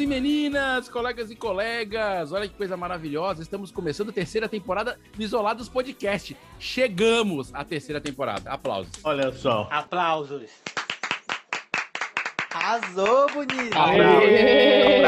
E meninas, colegas e colegas, olha que coisa maravilhosa. Estamos começando a terceira temporada do Isolados Podcast. Chegamos à terceira temporada. Aplausos. Olha só. Aplausos. Arrasou, bonito! Aê!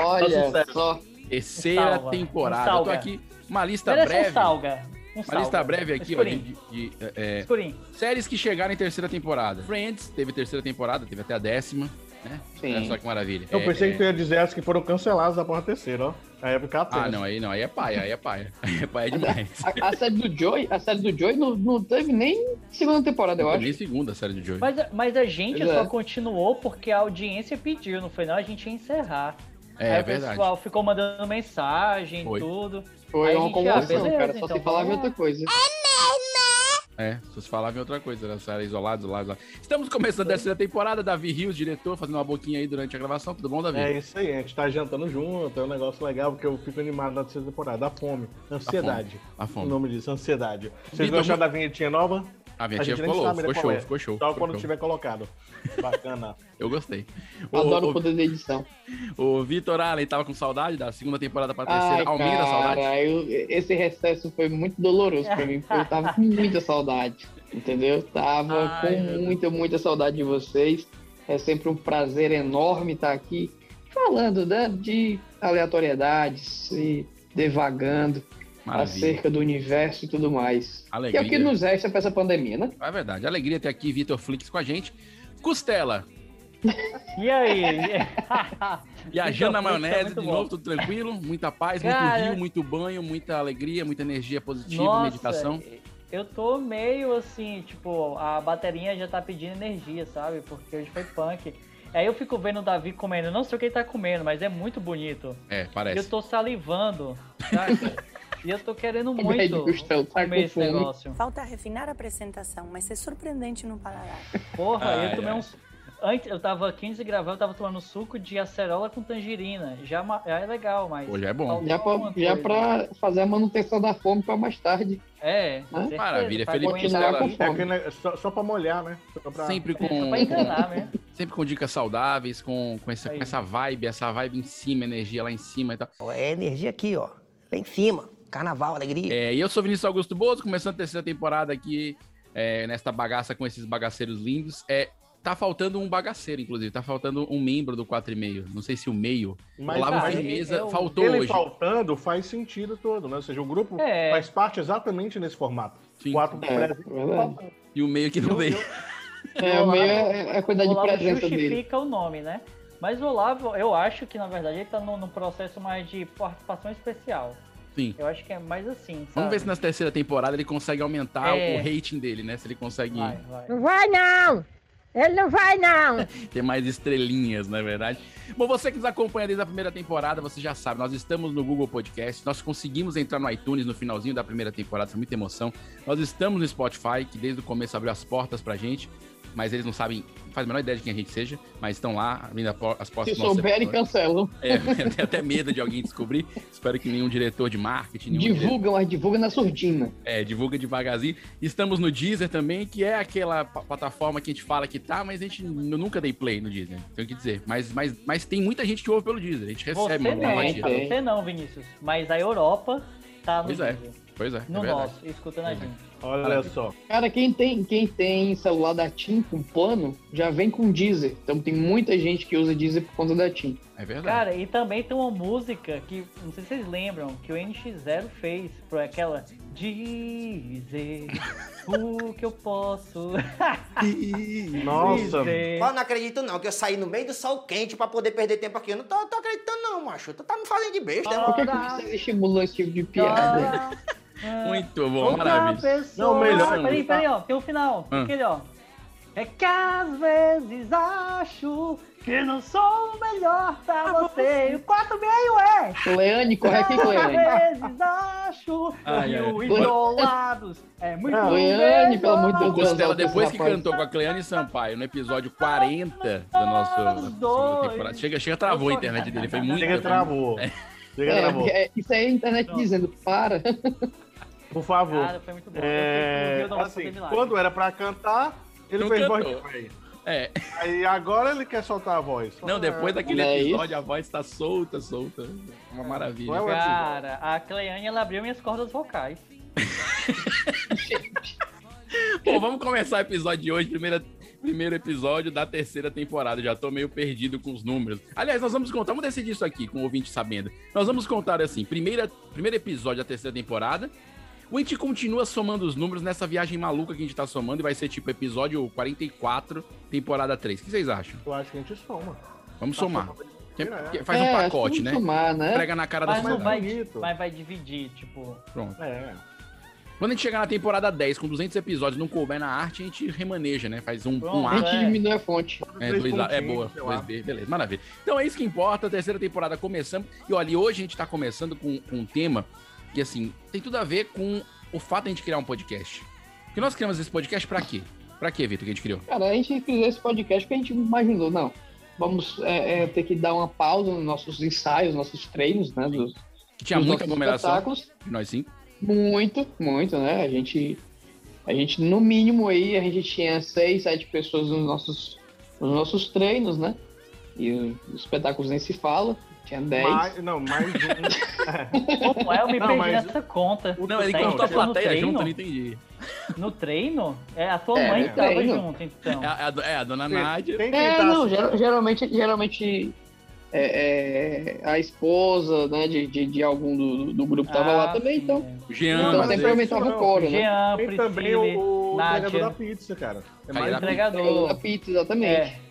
Olha Sucesso. só. Terceira salva, temporada. um Eu tô salga. aqui, uma lista Merece breve. um salga. Um Uma lista salga. breve aqui, ó, de, Escurinho. de- de, é, Escurinho. séries que chegaram em terceira temporada. Friends teve terceira temporada, teve até a décima, né? Sim. Olha só que maravilha. Eu É, pensei é- que tu ia dizer as que foram canceladas da porra terceira, ó. A época Ah, apenas. não, aí não, aí é paia, aí é paia. Aí é paia demais. A, a série do Joy, a série do Joy não, não teve nem segunda temporada, eu Não acho. nem segunda a série de Joey. Mas, a- mas a gente Pois é. só continuou porque a audiência pediu, não foi não? A gente ia encerrar. É, Aí é o verdade. pessoal ficou mandando mensagem e Foi. tudo. Foi Aí a uma ah, beleza, cara. Só então se falava outra coisa. É, se você falava em outra coisa, né? Era isolado, isolado, isolado. Estamos começando a terceira temporada, Davi Rios, diretor, fazendo uma boquinha aí durante a gravação. Tudo bom, Davi? É isso aí, a gente tá jantando junto, é um negócio legal, porque eu fico animado na terceira temporada. A fome, ansiedade. A O fome. nome disso, ansiedade. Vocês Vitor, gostaram da vinhetinha nova? A A nem ficou louco, sabe, né, ficou show, é. ficou show. Só ficou quando show. tiver colocado. Bacana. Eu gostei. O, Adoro o o, poder da edição. o Vitor Allen tava com saudade da segunda temporada pra Ai, terceira. Aumenta a saudade. cara, eu- esse recesso foi muito doloroso pra mim, porque eu tava com muita saudade, entendeu? Tava Ai, com muita, muita saudade de vocês. É sempre um prazer enorme estar aqui falando né, de aleatoriedades e devagando Maravilha. acerca do universo e tudo mais. Que é o que Alegria. nos resta pra essa pandemia, né? É verdade. Alegria ter aqui Vitor Flix com a gente. Costela. E aí? E a Vitor Jana Flix é Maionese, de bom. novo, tudo tranquilo. Muita paz, Cara, muito rio, muito banho, muita alegria, muita energia positiva, Nossa, meditação. eu tô meio assim, tipo, a bateria já tá pedindo energia, sabe? Porque hoje foi punk. Aí eu fico vendo o Davi comendo, não sei o que ele tá comendo, mas é muito bonito. É, E eu parece. tô salivando, saca? e eu tô querendo Velho, muito Gustavo, tá comer com esse fome. negócio. Falta refinar a apresentação, mas é surpreendente no paladar. Porra, Ai, eu tomei ai. uns. Antes, eu tava aqui antes de gravar, eu tava tomando suco de acerola com tangerina. Já, ma- já é legal, mas. Hoje é bom. Já, pra, já pra fazer a manutenção da fome pra mais tarde. É, com certeza, Maravilha, Felipe aqui. É só, só pra molhar, né? Só pra... Sempre com, Só pra enganar mesmo. sempre com dicas saudáveis, com, com, essa, com essa vibe, essa vibe em cima, energia lá em cima e tal. É energia aqui, ó. Lá em cima. Carnaval, alegria. É, e eu sou Vinícius Augusto Bozo, começando a terceira temporada aqui é, nesta bagaça com esses bagaceiros lindos. É, tá faltando um bagaceiro, inclusive. Tá faltando um membro do 4,5. Não sei se o meio. Mas, Olavo cara, Firmeza eu- faltou ele hoje. faltando faz sentido todo, né? Ou seja, o grupo É. faz parte exatamente nesse formato. Sim. Quatro É, presentes. verdade. E o meio que não veio. É, o meio é, é a quantidade de presença dele. justifica o nome, né? Mas o Olavo, eu acho que na verdade ele tá num, num processo mais de participação especial. Sim. Eu acho que é mais assim, sabe? Vamos ver se na terceira temporada ele consegue aumentar É. o rating dele, né? Se ele consegue Vai, vai. Não vai não! Ele não vai não! ter mais estrelinhas, não é verdade? Bom, você que nos acompanha desde a primeira temporada, você já sabe, nós estamos no Google Podcast, nós conseguimos entrar no iTunes no finalzinho da primeira temporada, foi muita emoção. Nós estamos no Spotify, que desde o começo abriu as portas pra gente, mas eles não sabem, não fazem a menor ideia de quem a gente seja, mas estão lá abrindo as Se portas nosso souberem, cancelam. É, até medo de alguém descobrir. Espero que nenhum diretor de marketing, nenhum diretor- Divulga, mas divulga na surdina. é, divulga devagarzinho. Estamos no Deezer também, que é aquela plataforma que a gente fala que tá, mas a gente eu nunca dei play no Deezer, tenho que dizer. Mas, mas, mas tem muita gente que ouve pelo Deezer, a gente Você recebe uma não, você não, Vinícius. Mas a Europa tá no Pois é. Deezer. Pois é, é No verdade. nosso, escutando a gente. Olha só. Cara, quem tem, quem tem celular da TIM com plano, já vem com Deezer. Então tem muita gente que usa Deezer por conta da TIM. É verdade. Cara, e também tem uma música que, não sei se vocês lembram, que o NX0 fez, por aquela Dizer o que eu posso Nossa. dizer. Eu não acredito não, que eu saí no meio do sol quente pra poder perder tempo aqui. Eu não tô, tô acreditando não, macho. Tu tá me fazendo de besta, né? Por que, que vocês estimulam esse tipo de piada? Muito bom, Outra maravilha. pessoa. Não, melhor- Peraí, peraí, ó. Tem o final. Ah. Aquele, ó. É que às vezes acho que não sou o melhor pra você. E o 4 meio é. Leane, corre aqui, Às Leane. vezes acho Ai, que ai. o isolados é muito Ah, Leane, pelo amor de Deus. Costela, depois que cantou com a Cleane Sampaio no episódio 40 da nossa, da nossa segunda temporada. Chega, chega, travou a internet dele. Foi muito. Chega, travou. É. Chega, É, travou. é, isso aí é a internet dizendo, para. Por favor. Cara, foi muito bom. É, Eu assim, quando era pra cantar, ele Não fez cantou. voz. É. Aí agora ele quer soltar a voz. Não, depois daquele Não é episódio, a voz tá solta, solta. Uma maravilha. Não é Cara, a Cleane, ela abriu minhas cordas vocais. Bom, vamos começar o episódio de hoje, primeira, primeiro episódio da terceira temporada. Já tô meio perdido com os números. Aliás, nós vamos contar, vamos decidir isso aqui com o ouvinte sabendo. Nós vamos contar assim: primeira, primeiro episódio da terceira temporada. O gente continua somando os números nessa viagem maluca que a gente tá somando e vai ser tipo episódio 44, temporada 3. O que vocês acham? Eu acho que a gente soma. Vamos somar. É. Faz É, um acho que pacote, vamos né? Somar, né? Prega na cara da Mas não sociedade. vai, bonito. mas vai dividir, tipo. Pronto. É. Quando a gente chegar na temporada 10, com 200 episódios, não couber na arte, a gente remaneja, né? Faz um, um Pronto, A arte. gente É. diminui a fonte. É, dois A- é boa, sei lá. 2B, beleza, maravilha. Então é isso que importa, a terceira temporada começando. E olha, e hoje a gente tá começando com, com um tema que, assim, tem tudo a ver com o fato de a gente criar um podcast. Porque nós criamos esse podcast pra quê? Pra quê, Vitor, que a gente criou? Cara, a gente fez esse podcast porque a gente imaginou, não. Vamos é, é, ter que dar uma pausa nos nossos ensaios, nossos treinos, né? Dos, Que tinha muita aglomeração, nós cinco. Muito, muito, né? A gente, a gente, no mínimo aí, a gente tinha seis, sete pessoas nos nossos, nos nossos treinos, né? E os espetáculos nem se fala. Tinha dez. Mais, não, mais um. Como é? Eu me Não, perdi mas- nessa conta. Não, ele Tá, contou a no plateia junto, eu não entendi. No treino? É, a tua É, mãe no que tava treino. junto, então. É a, é a do- é a dona Nádia. É, não, assim, ger- geralmente, geralmente é, é, a esposa, né, de, de, de algum do, do grupo tava Ah, lá também, sim, então, O é. Jean, então sempre é aumentava o coro, né? Jean, Tem também Priscila, o, o entregador da pizza, cara. É mais entregador. A pizza, exatamente.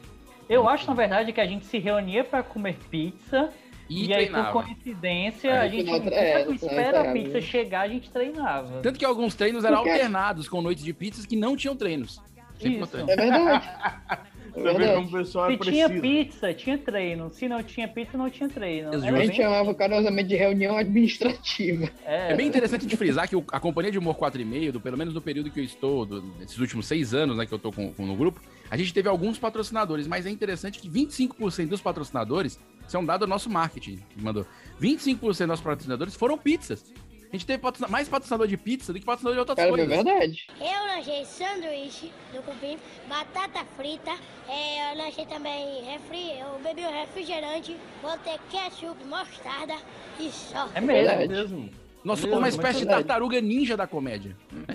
É. Eu acho, na verdade, que a gente se reunia pra comer pizza e, e, aí, por coincidência, É, a gente no final, é, final espera a treinava, pizza né? chegar, a gente treinava. Tanto que alguns treinos eram Porque- alternados com noites de pizzas que não tinham treinos. Sempre Isso. É verdade. É verdade. como o pessoal é Se tinha pizza, tinha treino. Se não tinha pizza, não tinha treino. A gente bem- chamava carinhosamente de reunião administrativa. É bem interessante de frisar que a Companhia de Humor 4,5, do, pelo menos no período que eu estou, do, desses últimos seis anos né, que eu estou com, com- no grupo, a gente teve alguns patrocinadores, mas é interessante que 25% dos patrocinadores são dados ao nosso marketing, que mandou. 25% dos nossos patrocinadores foram pizzas. A gente teve patrocina- mais patrocinador de pizza do que patrocinador de outras Cara, é coisas. verdade. Eu lanchei sanduíche do cupim, batata frita, é, eu lanchei também refri, eu bebi um refrigerante, botei ketchup, mostarda e só. É mesmo. Verdade. mesmo. Nós somos uma espécie de tartaruga ninja da comédia.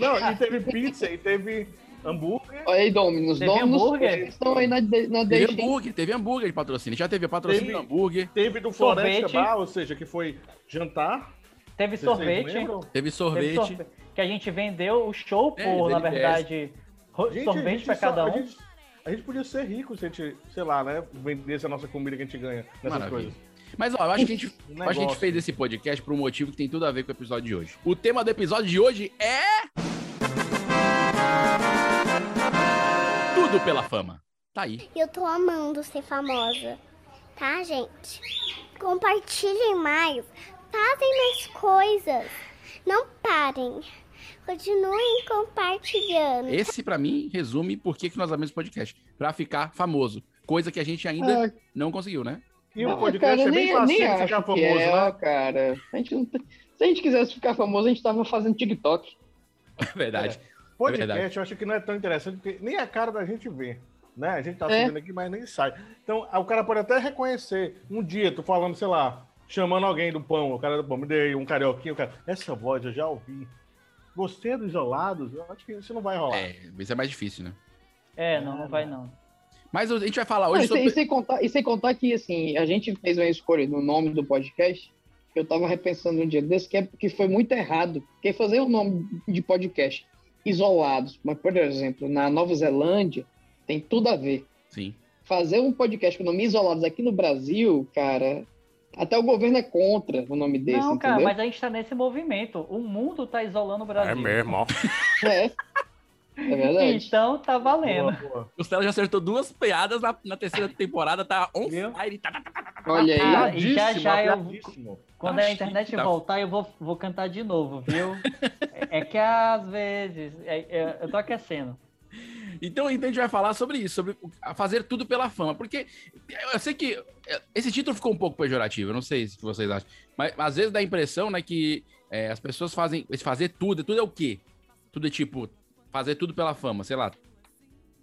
Não, e teve pizza, e teve hambúrguer. Olha aí, Dominus. Teve Dominus hambúrguer? estão aí na, na Teve deixa. hambúrguer, teve hambúrguer de patrocínio. Já teve patrocínio Teve- do hambúrguer, Teve do Floresta. Bar, ou seja, que foi jantar. Teve Vocês sorvete. teve Teve sorvete. sorvete. Que a gente vendeu o show É, por, na verdade, Gente, a sorvete só- cada A um. gente, a gente podia ser rico se a gente, sei lá, né? Vendesse a nossa comida que a gente ganha nessas Maravilha. coisas. Mas ó, eu acho que a gente, Um eu acho que a gente fez esse podcast por um motivo que tem tudo a ver com o episódio de hoje. O tema do episódio de hoje é. Tudo pela fama. Tá aí. Eu tô amando ser famosa, tá, gente? Compartilhem mais, fazem mais coisas, não parem. Continuem compartilhando. Esse, pra mim, resume por que, que nós amamos podcast. Pra ficar famoso. Coisa que a gente ainda Ah, não conseguiu, né? E o podcast cara, é bem nem, fácil nem ficar famoso, é, né? cara. A gente não Se a gente quisesse ficar famoso, a gente tava fazendo TikTok. É verdade. Podcast verdade. eu acho que não é tão interessante, porque nem a cara da gente vê. Né? A gente tá É. subindo aqui, mas nem sai. Então, o cara pode até reconhecer. Um dia, tu falando, sei lá, chamando alguém do pão, o cara do pão, me dei um carioquinho, o cara. Essa voz eu já ouvi. Gostei dos isolados, eu acho que isso não vai rolar. É, isso é mais difícil, né? É, não, não vai não. Mas a gente vai falar hoje e, sem, sobre. e sem contar, e sem contar que, assim, a gente fez uma escolha no nome do podcast, que eu tava repensando um dia desse, que, é, que foi muito errado. Porque fazer o nome de podcast isolados, mas, por exemplo, na Nova Zelândia, tem tudo a ver. Sim. Fazer um podcast com nome isolados aqui no Brasil, cara, Até o governo é contra o nome desse, Não, cara, entendeu? mas a gente tá nesse movimento. O mundo tá isolando o Brasil. ó. É. É verdade. Então tá valendo. Boa, boa. O Stella já acertou duas piadas na, na terceira temporada, tá on fire. Tá, tá, tá, tá, tá. Olha aí. Ah, e já já eu, quando Tá a internet chique, tá- voltar, eu vou, vou cantar de novo, viu? é, é que às vezes é- é- eu tô aquecendo. Então, então a gente vai falar sobre isso, sobre fazer tudo pela fama. Porque eu sei que é, esse título ficou um pouco pejorativo, eu não sei se vocês acham. Mas às vezes dá a impressão, né, que é, as pessoas fazem. Esse fazer tudo, tudo é o quê? Tudo é tipo, fazer tudo pela fama, sei lá.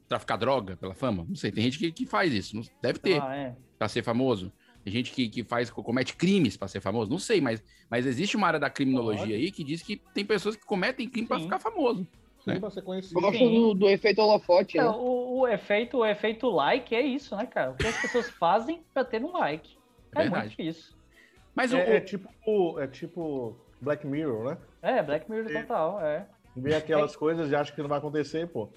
Traficar droga pela fama? Não sei, tem gente que, que faz isso. não- Deve ter, Ah, é. pra ser famoso. Tem gente que, que faz, comete crimes pra ser famoso. Não sei, mas, mas existe uma área da criminologia Pode. aí que diz que tem pessoas que cometem crime pra Sim. ficar famoso. Sim, né? pra ser conhecido. Gosto Sim. do, do efeito holofote, É, né? o, o efeito, o efeito like é isso, né, cara? O que as pessoas fazem pra ter um like. É É, muito isso. Mas o, É, é o- tipo, é tipo Black Mirror, né? É, Black Mirror É. total, é. Vê aquelas coisas e acha que não vai acontecer, pô.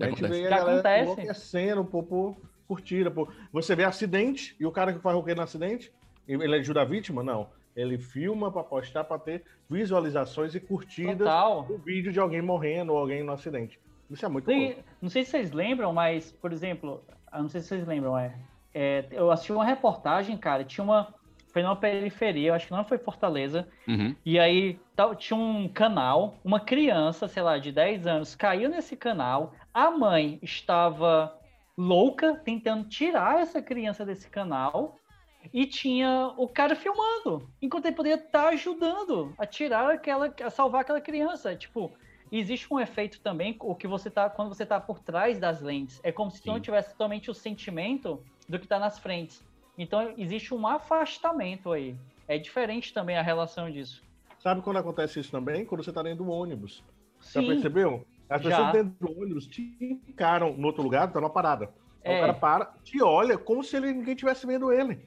A gente Acontece. vê a Já galera acontece. enlouquecendo, pô, por curtida, pô. Você vê acidente e o cara que faz o que no acidente, ele ajuda a vítima? Não. Ele filma pra postar pra ter visualizações e curtidas Total. do vídeo de alguém morrendo ou alguém no acidente. Isso é muito bom. Não sei se vocês lembram, mas, por exemplo, eu não sei se vocês lembram, é, é, eu assisti uma reportagem, cara, tinha uma. Foi numa periferia, eu acho que não foi Fortaleza. Uhum. E aí tinha um canal, uma criança, sei lá, de 10 anos, caiu nesse canal. A mãe estava louca tentando tirar essa criança desse canal. E tinha o cara filmando, enquanto ele poderia estar ajudando a tirar aquela, a salvar aquela criança. Tipo, existe um efeito também, o que você tá, quando você tá por trás das lentes, é como se tu não Sim. tivesse totalmente o sentimento do que tá nas frentes. Então existe um afastamento aí. É diferente também a relação disso. Sabe quando acontece isso também? Quando você tá dentro do ônibus. Já Sim. percebeu? As Já. pessoas dentro do ônibus te encaram no outro lugar, tá numa parada. É. O cara para, te olha como se ele, ninguém estivesse vendo ele.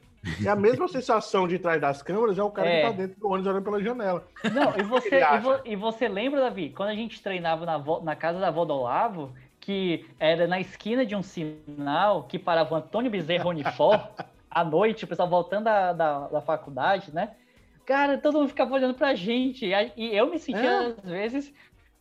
É a mesma sensação de trás das câmeras, é o cara É. que tá dentro do ônibus olhando pela janela. Não, e você, e, vo- e você lembra, Davi, quando a gente treinava na, na casa da avó do Olavo, que era na esquina de um sinal que parava o Antônio Bezerra Unifor, à noite, o pessoal voltando da, da, da faculdade, né? Cara, todo mundo ficava olhando pra gente. E, eu me sentia, É. às vezes,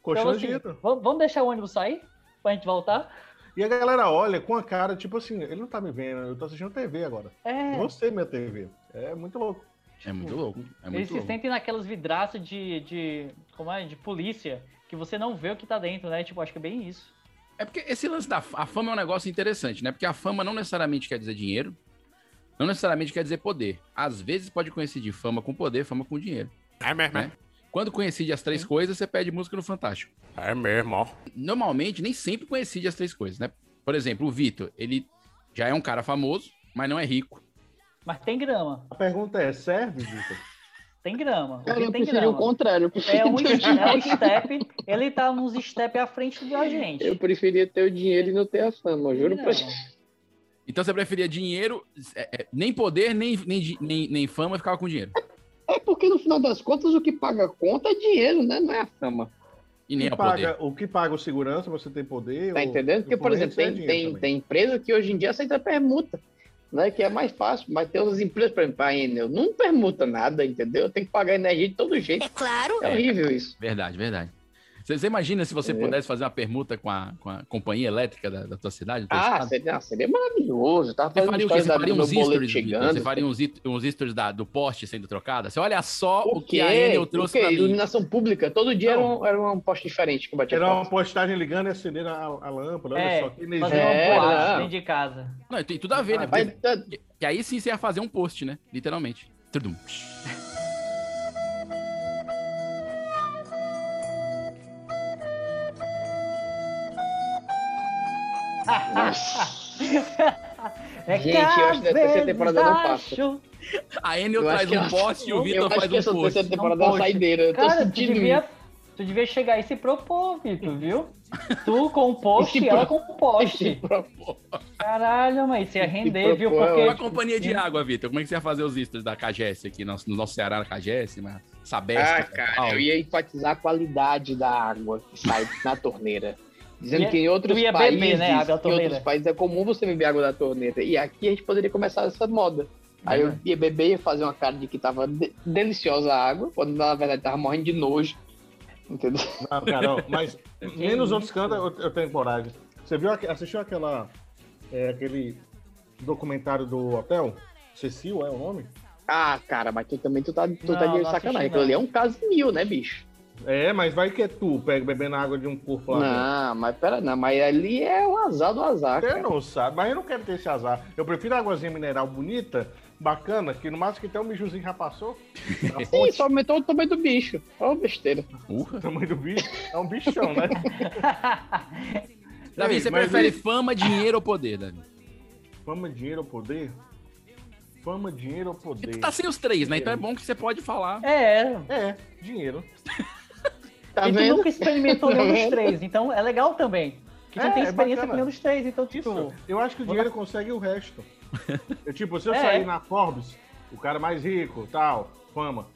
Constrangido. assim, vamos, vamos deixar o ônibus sair pra gente voltar? E a galera olha com a cara, tipo assim, ele não tá me vendo, eu tô assistindo TV agora. É, Você, minha TV. É muito louco. É muito louco. É eles muito se louco. sentem naquelas vidraças de, de, como é, de polícia, que você não vê o que tá dentro, né? Tipo, acho que é bem isso. É porque esse lance da a fama é um negócio interessante, né? Porque a fama não necessariamente quer dizer dinheiro, não necessariamente quer dizer poder. Às vezes pode coincidir fama com poder, fama com dinheiro. É mesmo, Né? Quando coincide as três coisas, você pede música no Fantástico. é mesmo. Normalmente, nem sempre coincide as três coisas, né? Por exemplo, o Vitor, ele já é um cara famoso, mas não é rico. Mas tem grama. A pergunta é, serve, Vitor? Tem grama. O Cara, eu tem preferi o grama. contrário. Eu É preferia, um, ter o é um dinheiro. step, ele tá uns step à frente da gente. eu preferia ter o dinheiro e não ter a fama, eu juro pra grama. Então você preferia dinheiro, é, é, nem poder, nem, nem, nem, nem fama, e ficava com dinheiro. É porque no final das contas o que paga a conta é dinheiro, né? Não é a fama. E nem Que a poder. paga, o que paga o segurança, você tem poder. Tá o- entendendo? Porque, por exemplo, é tem, tem, tem empresa que hoje em dia aceita permuta, né? Que é mais fácil. Mas tem outras empresas, por exemplo, a Enel, não permuta nada, entendeu? Tem que pagar energia de todo jeito. É claro. É horrível isso. Verdade, verdade. Você, você imagina se você Entendeu? pudesse fazer uma permuta com a, com a companhia elétrica da, da tua cidade? Ah, seria, ah, seria maravilhoso. Tava Você faria Você faria uns stories, chegando. Você faria uns, uns stories da- do poste sendo trocado? Você olha só o, O que a Enel trouxe pra mim. Iluminação pública. Todo dia era um, era um poste diferente que batia Era uma postagem ligando e acendendo a, a lâmpada. Olha É, só que fazer energia. uma É, boate não. dentro de casa. Não, tem tudo a ver, né? Vai- Porque- tá- que, que aí sim você ia fazer um post, né? Literalmente. Tudum. É Gente, eu acho que a terceira temporada não passa. acho- A Enel Eu acho traz que um poste e o Eu Vitor acho faz que um essa post. terceira temporada é Não uma pode. saideira. Eu tô Cara, tu sentindo devia, isso. tu devia chegar e se propor, Vitor, viu? Tu com o post Esse e ela com o poste. Caralho, mas você ia render, viu? propor é Porque Uma companhia de água, Vitor. Como é que você ia fazer os stories da KGS aqui no, no nosso Ceará, KGS, na Sabesp? Ah, cara, eu ia enfatizar a qualidade da água que sai na torneira. Dizendo Ia- que em outros tu ia beber, países, né, água da em outros países é comum você beber água da torneira. E aqui a gente poderia começar essa moda. Aí eu ia beber, ia fazer uma cara de que tava de- deliciosa a água, quando na verdade tava morrendo de nojo. Entendeu? Não, cara, mas nem nos outros cantos eu, eu tenho coragem. Você viu, assistiu aquela, é, aquele documentário do hotel? Cecil é o nome? Ah, cara, mas tu também tu tá, tu Não, tá de sacanagem. Aquilo ali é um caso mil, né, bicho? É, mas vai que é tu, pega bebendo água de um corpo lá. Não, mas pera, não, mas ali é o azar do azar, Você cara. não sabe, mas eu não quero ter esse azar. Eu prefiro a águazinha mineral bonita, bacana, que no máximo que até o mijuzinho já passou. Sim, só aumentou o tamanho do bicho. Ó, besteira. o tamanho do bicho. É um bichão, né? Davi, Ei, você prefere fama, dinheiro ou poder, Davi? Fama, dinheiro ou poder? Fama, dinheiro ou poder? Tu tá sem os três, né? Então é bom que você pode falar. É, É, dinheiro. Tá e tu vendo? nunca experimentou Tá nenhum dos três, então é legal também. Que tu É, tem é experiência bacana. com nenhum dos três, então, tipo. Isso. Eu acho que o dinheiro consegue o resto. Eu, tipo, se eu É. sair na Forbes, o cara mais rico, tal, fama.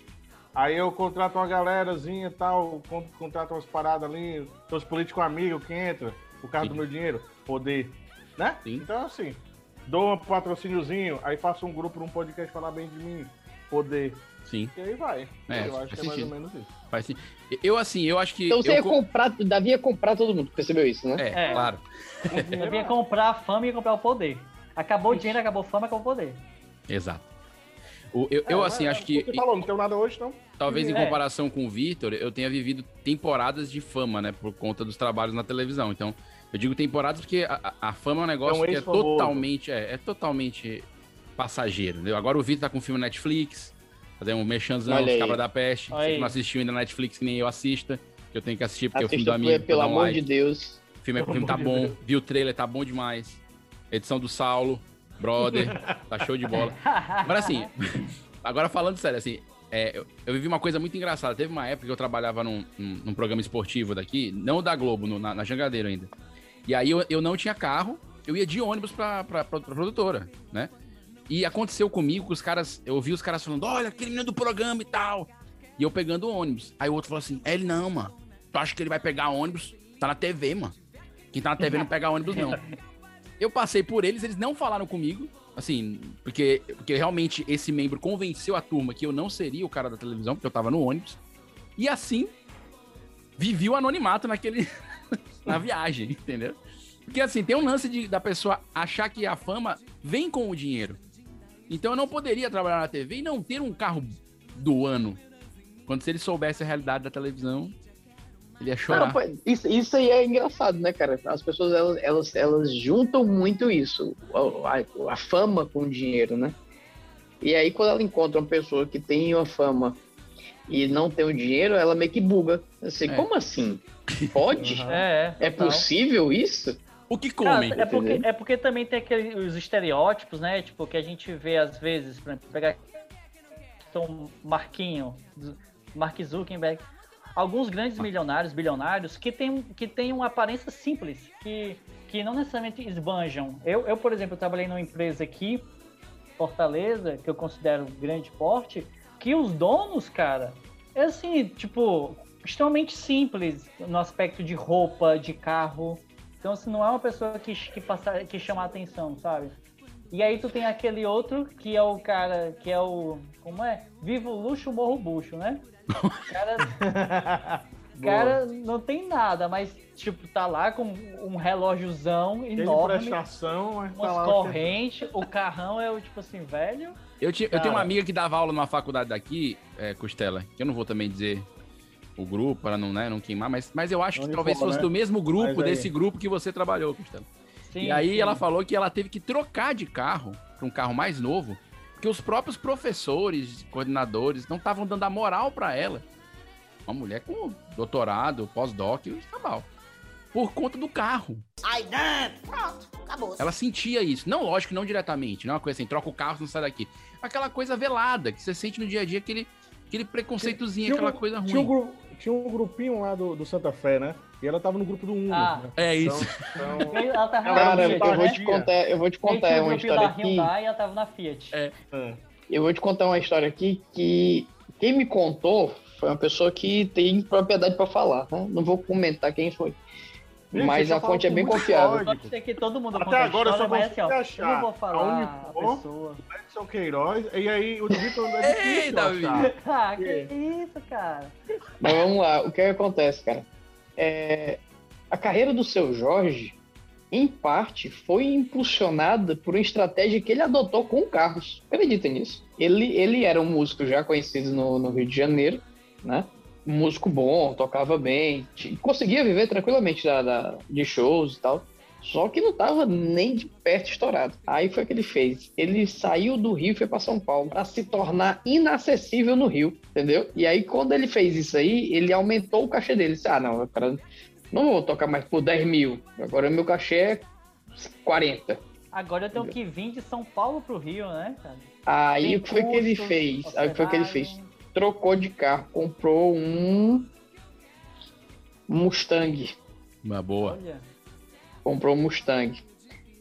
Aí eu contrato uma galerazinha tal, con- contrato umas paradas ali, os políticos amigos que entram, por causa do meu dinheiro, poder. Né? Sim. Então, assim, dou um patrocíniozinho, aí faço um grupo num podcast falar bem de mim, poder. Sim, E aí vai. É, eu acho que é mais ou sentido. menos isso. faz sim. Eu, assim, eu acho que. Então você eu ia co- comprar, Davi ia comprar todo mundo, percebeu isso, né? É, É. claro. Eu vinha comprar a fama e ia comprar o poder. Acabou o dinheiro, acabou a fama, acabou o poder. Exato. O- eu, eu, É, assim, mas acho que. Você falou, não tem nada hoje, não? Talvez em É. comparação com o Vitor, eu tenha vivido temporadas de fama, né? Por conta dos trabalhos na televisão. Então, eu digo temporadas porque a, a- fama é um negócio É um que é totalmente, é, é totalmente passageiro, entendeu? Agora o Vitor tá com filme na Netflix, fazer um mexanzão, os. Cabra da Peste. Olha Você não assistiu ainda na Netflix, que nem eu assista, que eu tenho que assistir porque é o filme do Assista, amigo. pelo amor like. de Deus. O filme, o Pelo filme tá de bom, Deus. viu o trailer, tá bom demais. Edição do Saulo, brother, tá show de bola. Agora assim, agora falando sério, assim, é, eu, eu vivi uma coisa muito engraçada. Teve uma época que eu trabalhava num, num- num programa esportivo daqui, não o da Globo, no- na, na Jangadeiro ainda. E aí eu, eu não tinha carro, eu ia de ônibus pra, pra, pra, pra produtora, né? E aconteceu comigo que os caras, eu ouvi os caras falando, olha, aquele menino do programa e tal. E eu pegando o ônibus. Aí o outro falou assim, é ele não, mano. Tu acha que ele vai pegar ônibus? Tá na TV, mano. Quem tá na TV não pega ônibus, não. Eu passei por eles, eles não falaram comigo, assim, porque, porque realmente esse membro convenceu a turma que eu não seria o cara da televisão, porque eu tava no ônibus. E assim, vivi o anonimato naquele. na viagem, entendeu? Porque assim, tem um lance de, da pessoa achar que a fama vem com o dinheiro. Então eu não poderia trabalhar na TV e não ter um carro do ano. Quando se ele soubesse a realidade da televisão, ele ia chorar. isso, isso aí é engraçado, né, cara? As pessoas elas, elas, elas juntam muito isso, a, a- a fama com o dinheiro, né? E aí, quando ela encontra uma pessoa que tem uma fama e não tem o dinheiro, ela meio que buga. Assim, É. como assim? Pode? É, É total. possível isso? O que Cara, comem? é, porque, é porque também tem aqueles os estereótipos, né? Tipo, que a gente vê às vezes, por exemplo, pegar Tom Marquinho, Mark Zuckerberg, alguns grandes milionários, bilionários, que têm que tem uma aparência simples, que, que não necessariamente esbanjam. Eu, eu, por exemplo, trabalhei numa empresa aqui, Fortaleza, que eu considero grande porte, que os donos, cara, é assim, tipo, extremamente simples no aspecto de roupa, de carro. Então, assim, não é uma pessoa que, que, passa, que chama a atenção, sabe? E aí tu tem aquele outro que é o cara, que é o. Como é? Viva o luxo, morro o bucho, né? O cara, o cara não tem nada, mas, tipo, tá lá com um relógiozão Tem de enorme, prestação, mas tá umas lá. correntes, o carrão é o tipo assim, velho. Eu, ti- eu tenho uma amiga que dava aula numa faculdade daqui, é, Costela, que eu não vou também dizer o grupo para não, né, não queimar, mas, mas eu acho Não que talvez fosse né? do mesmo grupo, desse grupo que você trabalhou, Costela. Sim, e aí sim. ela falou que ela teve que trocar de carro para um carro mais novo, porque os próprios professores, coordenadores, não estavam dando a moral para ela. Uma mulher com doutorado, pós-doc, tá mal. Por conta do carro. Aí dentro, pronto, acabou. Ela sentia isso. Não, lógico, não diretamente. Não é uma coisa assim, troca o carro, você não sai daqui. Aquela coisa velada que você sente no dia a dia, aquele, aquele preconceitozinho, Tinha aquela coisa Tinha um, ruim. Tinha um grupinho lá do, do Santa Fé, né? E ela tava no grupo do Uno. Ah. né? É isso. Então, então- Ela tava na Cara, Fiat, eu vou te contar, eu vou te contar uma história da aqui. Hyundai e ela tava na Fiat. é. Eu vou te contar uma história aqui que quem me contou foi uma pessoa que tem propriedade para falar, né? Não vou comentar quem foi. Gente, Mas a fonte é bem confiável. Pode ser que todo mundo Até a agora eu só mas assim, ó, consegui eu não vou achar falar a a Unifor, pessoa. Edson Queiroz, e aí o Vitor é difícil Ei, Davi. achar. Ah, que isso, cara. Mas vamos lá, o que, é que acontece, cara? É, a carreira do seu Jorge, em parte, foi impulsionada por uma estratégia que ele adotou com o Carlos. Acredita nisso? Ele, ele era um músico já conhecido no, no Rio de Janeiro, né? Um músico bom, tocava bem, conseguia viver tranquilamente da, da- de shows e tal. Só que não estava nem de perto estourado. Aí foi o que ele fez. Ele saiu do Rio e foi para São Paulo para se tornar inacessível no Rio, entendeu? E aí quando ele fez isso aí, ele aumentou o cachê dele. Ele disse, ah, não, cara, não vou tocar mais por 10 mil. Agora meu cachê é 40. Agora eu tenho que vir de São Paulo pro Rio, né, cara? Aí o que foi que ele fez? Aí o que foi que ele fez? Trocou de carro, comprou um Mustang. Uma boa. Olha, comprou um Mustang.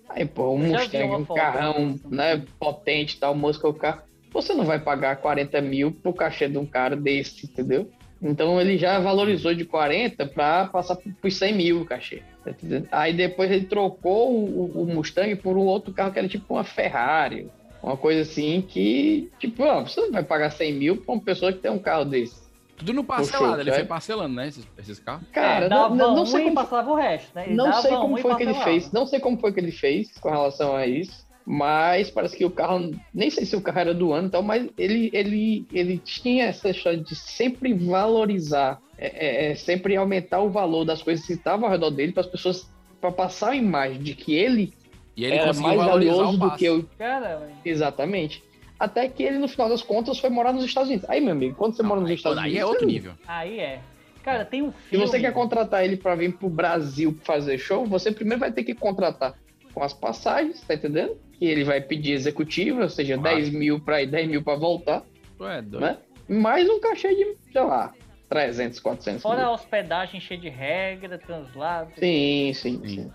Aí, pô, um Mustang, um carrão, né, potente e tal, música o carro. Você não vai pagar 40 mil pro cachê de um cara desse, entendeu? Então ele já valorizou de 40 para passar por 100 mil o cachê. tá? Aí depois ele trocou o, o Mustang por um outro carro que era tipo uma Ferrari, uma coisa assim que, tipo, ó, você não vai pagar 100 mil pra uma pessoa que tem um carro desse. Tudo no parcelado, ele foi parcelando, né? Esses, esses carros. Cara, é, não, não, não sei como passava o resto, né? Ele Não sei como foi que ele fez. Não sei como foi que ele fez com relação a isso. Mas parece que o carro. Nem sei se o carro era do ano e tal, mas ele, ele, ele tinha essa história de sempre valorizar, é, é, é, sempre aumentar o valor das coisas que estavam ao redor dele para as pessoas. para passar a imagem de que ele, E ele era mais valioso do que eu. Cara, velho. Exatamente. Até que ele, no final das contas, foi morar nos Estados Unidos. Aí, meu amigo, quando você Não, mora nos aí, Estados aí Unidos. é outro nível. aí é. Cara, tem um Se filme... você quer contratar ele para vir pro Brasil fazer show, você primeiro vai ter que contratar com as passagens, tá entendendo? Que ele vai pedir executiva, ou seja, Claro. 10 mil pra ir, 10 mil pra voltar, Tu é doido. né? Mais um cachê de, sei lá, 300, 400 Fora a mil. hospedagem cheia de regra, translado. Sim, sim, Sim. sim.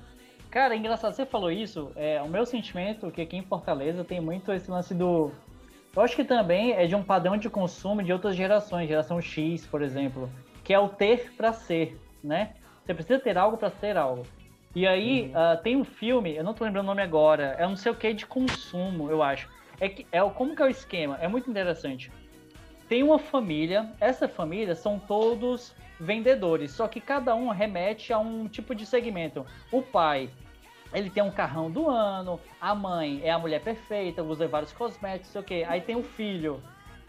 Cara, é engraçado, você falou isso. É, o meu sentimento é que aqui em Fortaleza tem muito esse lance do. Eu acho que também é de um padrão de consumo de outras gerações, geração X, por exemplo, que é o ter pra ser, né? Você precisa ter algo pra ser algo. E aí ah, tem um filme, eu não tô lembrando o nome agora, é não sei o que de consumo, eu acho. É que é como que é o esquema? É muito interessante. Tem uma família, essa família são todos vendedores, só que cada um remete a um tipo de segmento. O pai, ele tem um carrão do ano, a mãe é a mulher perfeita, usa vários cosméticos, sei o quê. Aí tem o filho,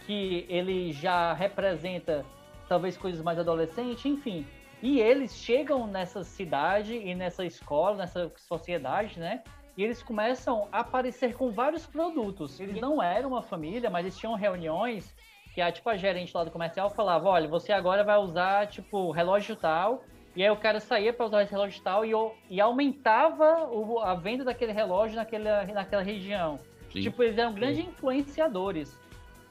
que ele já representa talvez coisas mais adolescentes, enfim. E eles chegam nessa cidade e nessa escola, nessa sociedade, né? E eles começam a aparecer com vários produtos. Eles não eram uma família, mas eles tinham reuniões que a, tipo, a gerente lá do comercial falava, olha, você agora vai usar, tipo, relógio tal, e aí o cara saía para usar esse relógio tal e, e aumentava o- a venda daquele relógio naquela, naquela região. Sim. Tipo, eles eram grandes influenciadores.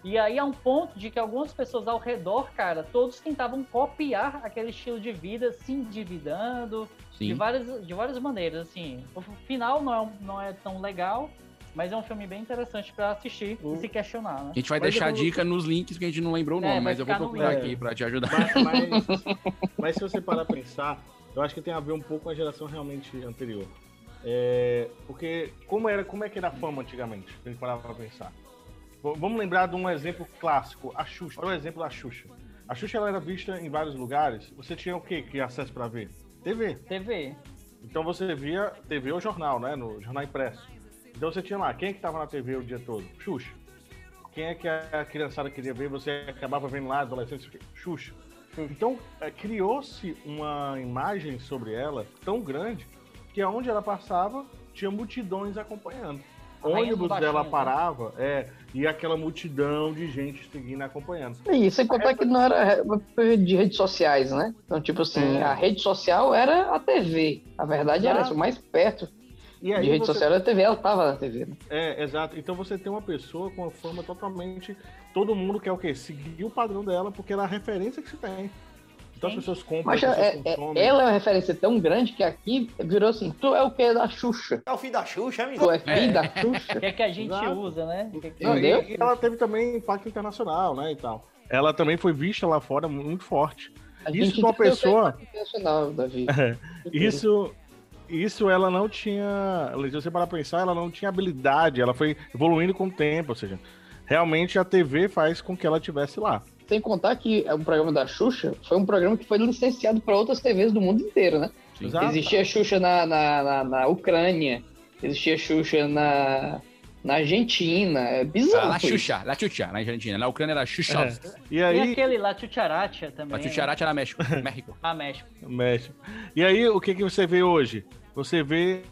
E aí há um ponto de que algumas pessoas ao redor, cara, todos tentavam copiar aquele estilo de vida, se endividando, de Sim. várias, de várias maneiras, assim. O final não é, não é tão legal, mas é um filme bem interessante pra assistir e se questionar, né? A gente vai Mas deixar vou- dica nos links que a gente não lembrou o É, nome, vai mas eu vou procurar link. aqui pra te ajudar. Mas, mas, mas se você parar pra pensar, eu acho que tem a ver um pouco com a geração realmente anterior. É, porque como, era, como é que era a fama antigamente? Se a gente parar pra pensar. Vamos lembrar de um exemplo clássico, a Xuxa. Olha o exemplo da Xuxa. A Xuxa ela era vista em vários lugares. Você tinha o quê que acesso pra ver? TV. TV. Então você via TV ou jornal, né? No jornal impresso. Então você tinha lá, quem é que tava na TV o dia todo? Xuxa. Quem é que a criançada queria ver? Você acabava vendo lá, adolescente, Xuxa. Então eh, criou-se uma imagem sobre ela tão grande que aonde ela passava tinha multidões acompanhando. Rainha ônibus dos dela né? parava, é, e aquela multidão de gente seguindo acompanhando. E sem contar que não era de redes sociais, né? Então, tipo assim, É. a rede social era a TV. A verdade era Exato. isso, o mais perto E de aí rede você- social era a TV, ela tava na TV. né? É, exato. Então você tem uma pessoa com uma fama totalmente. Todo mundo quer o quê? Seguir o padrão dela, porque ela é a referência que se tem. Então Sim. as pessoas compram, Mas as pessoas é- é- ela é uma referência tão grande que aqui virou assim: tu é o que da Xuxa? É o filho da Xuxa, é, Tu é filho da O Xuxa? que é que a gente Exato. usa, né? Que é que- Não, e, Entendeu? e ela teve também impacto internacional, né, e tal. Ela também foi vista lá fora muito forte. A Isso gente com uma pessoa- é Davi. Isso, isso ela não tinha. Se você parar pra pensar, ela não tinha habilidade, ela foi evoluindo com o tempo, ou seja, realmente a TV faz com que ela estivesse lá. Sem contar que o programa da Xuxa foi um programa que foi licenciado para outras TVs do mundo inteiro, né? Exato. Existia Xuxa na, na, na, na Ucrânia, existia Xuxa na, na Argentina. É bizarro. La. Xuxa, La Xuxa, na Argentina. Na Ucrânia era Xuxa. É. E E aí, aquele lá, Chucharacha também. La Xuxaracha era México. México. Ah, México. México. E aí, o que, que você vê hoje? Você vê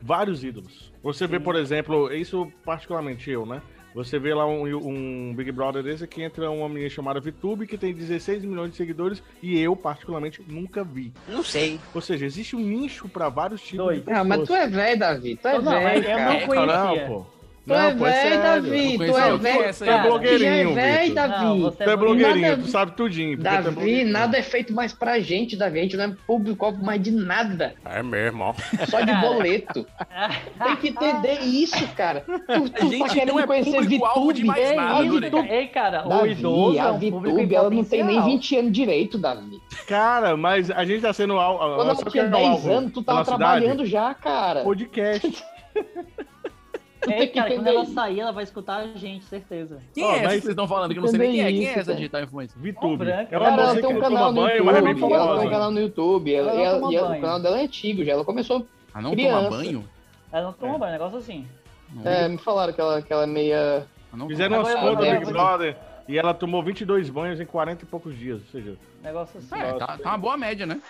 vários ídolos. Você vê, por exemplo, isso particularmente eu, né? Você vê lá um, um Big Brother desse que entra uma menina chamada VTube que tem 16 milhões de seguidores e eu, particularmente, nunca vi. Não sei. Ou seja, existe um nicho para vários tipos Dois. de pessoas. Ah, mas tu é velho, Davi. Tu é velho, eu cara. não É, conhecia. Não, pô. Tu é Não, é velho. Davi. Não Tu é velho. Tu é blogueirinho, Tu é velho, Vitor. Davi. Não, você Tu é blogueirinho, Nada- tu sabe tudinho. é Davi, blogueirinho. nada é feito mais pra gente, Davi. A gente não é público mais de nada. É mesmo, ó. É só de boleto. Tem que entender isso, cara. Tu, tu tá gente querendo não é conhecer VTube. mais Ei, nada, Doriga. ei, cara, o Davi, idoso é a um VTube, ela não tem nem potencial. 20 anos direito, Davi. Cara, mas a gente tá sendo al- Quando ela o tinha é o 10 alvo anos, tu tava trabalhando já, cara. Podcast. Que cara, quando ela sair, ela vai escutar a gente, certeza. Quem Ó, é mas- vocês estão falando? Que eu não sei nem quem é. Quem é essa digital influencer? VTube. É uma Cara, ela tem um não canal no banho, mas é YouTube. Ela tem um canal no YouTube. Ela, Ela ela- e ela- o canal dela é antigo já. Ela começou. Ah, não Criança. toma banho? Ela não toma banho, negócio assim. Não, É, me falaram que ela, que ela é meia. ah, não Fizeram umas contas do Big Brother e ela tomou 22 banhos em 40 e poucos dias. Ou seja, Negócio assim. É, tá, tá uma boa média, né?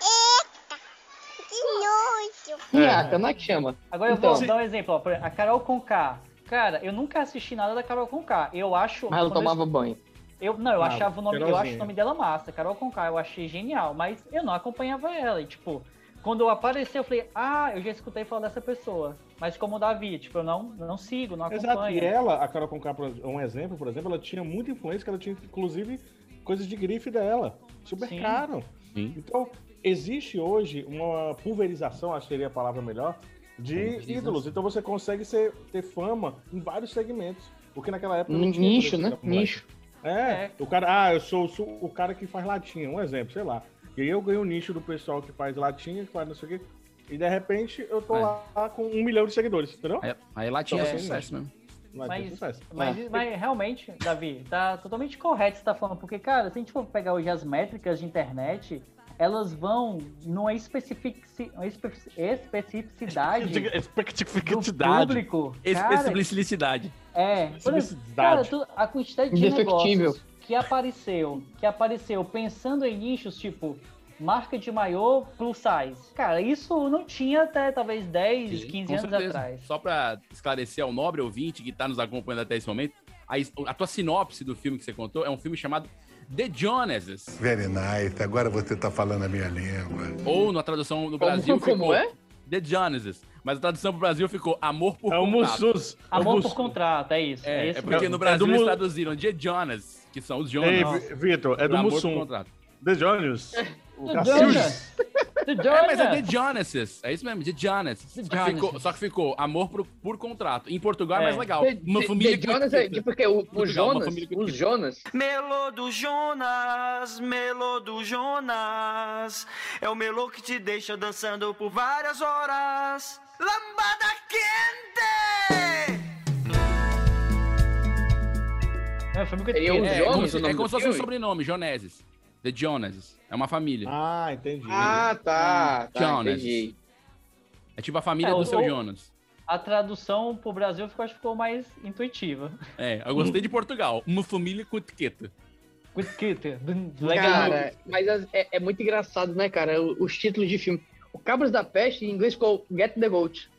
Minhaca, não é que chama. Agora eu Então. vou dar um exemplo, ó. A Carol Conká. Cara, eu nunca assisti nada da Carol Conká. Eu acho. Mas ela quando eu- tomava banho. Eu, não, eu Ah, achava o nome, eu acho o nome dela massa, Carol Conká, eu achei genial, mas eu não acompanhava ela. E, tipo, quando eu apareci, eu falei, ah, eu já escutei falar dessa pessoa. Mas como o Davi, tipo, eu não, não sigo, não Exato. acompanho. E ela, a Carol Conká, um exemplo, por exemplo, ela tinha muita influência, que ela tinha, inclusive, coisas de grife dela. Super Sim. caro. Sim. Então, existe hoje uma pulverização, acho que seria a palavra melhor, de Pulverização. ídolos. Então você consegue ser, ter fama em vários segmentos. Porque naquela época. não tinha, Nicho, né? Nicho. É, É. o cara, ah, eu sou, sou o cara que faz latinha, um exemplo, sei lá. E aí eu ganho o nicho do pessoal que faz latinha, que faz não sei o quê. E de repente eu tô É. lá com um milhão de seguidores, entendeu? Aí, aí lá tinha Então, sucesso mesmo. Lá Mas- sucesso. Mas, mas realmente, Davi, tá totalmente correto você tá falando, porque, cara, se a gente for pegar hoje as métricas de internet, elas vão numa especifici- uma espe- especificidade do Especificidade. público. Especificidade. é, exemplo, cara, Especificidade. tu- a quantidade de negócios que apareceu, que apareceu pensando em nichos tipo marca de maiô plus size. Cara, isso não tinha até talvez 10, Sim, 15 com anos certeza. atrás. Só pra esclarecer ao nobre ouvinte que tá nos acompanhando até esse momento, a, a tua sinopse do filme que você contou é um filme chamado The Joneses. Very nice. Agora você tá falando a minha língua. Ou na tradução no Como- Brasil como ficou é? The Joneses. Mas a tradução pro Brasil ficou Amor por É o Contato. Mussus. É o Amor por contrato, é isso. É, É, esse é porque mesmo. no É Brasil do eles traduziram The Jonas, que são os Ei, Jonas. Vi- Vitor, é do Amor por Mussum. Contrato. The Jones. O. Jonas. É, mas é Jonas. The Jonases. É isso mesmo, The Jonas. The Só, que ficou, só que ficou amor por, por contrato. Em Portugal é, É. mais legal. The- Uma The- família The Jonas é que... porque o, o Jonas, os Jonas, Melô do Jonas, melô do Jonas, é o melô que te deixa dançando por várias horas. Lambada quente! É um filme que Seria o É, Jonas, como, o é como se fosse um sobrenome, Joneses. The Jonases. É uma família. Ah, entendi. Ah, tá. tá Jonas. entendi. É tipo a família É, do seu Jonas. a tradução pro Brasil ficou, acho que ficou mais intuitiva. É, eu gostei de Portugal. Uma família com etiqueta. Good kit. Legal. Cara, mas as- é, é muito engraçado, né, cara? Os títulos de filme. O Cabras da Peste, em inglês, ficou Get the Goat.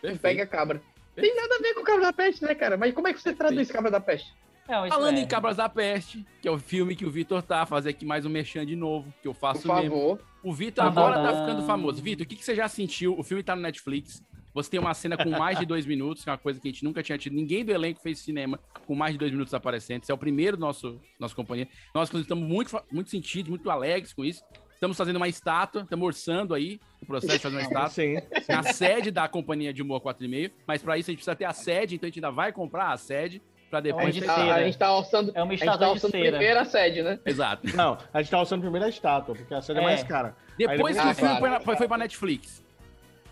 Perfeito. Pega a cabra. Tem nada a ver com o Cabra da Peste, né, cara? Mas como é que você traduz Cabra da Peste? Não, isso Falando é. em Cabras da Peste, que é o filme que o Vitor tá, fazer aqui mais um merchan de novo, que eu Por faço mesmo. favor. O Vitor Tá agora tá ficando famoso. Vitor, o que, que você já sentiu? O filme tá no Netflix. Você tem uma cena com mais de dois minutos, que é uma coisa que a gente nunca tinha tido. Ninguém do elenco fez cinema com mais de dois minutos aparecendo. Você é o primeiro do nosso nossa companhia. Nós inclusive, estamos muito, muito sentidos, muito alegres com isso. Estamos fazendo uma estátua, estamos orçando aí o processo de fazer uma estátua. Sim. na sede da companhia de humor 4,5, mas para isso a gente precisa ter a sede, então a gente ainda vai comprar a sede pra A depois... gente, tá, a gente tá alçando, É uma a gente tá estátua de alçando cera. primeiro a sede, né? Exato. Não, a gente tá usando primeiro a estátua, porque a série é, É. mais cara. Depois que o Ah, filme foi, foi, foi pra Netflix,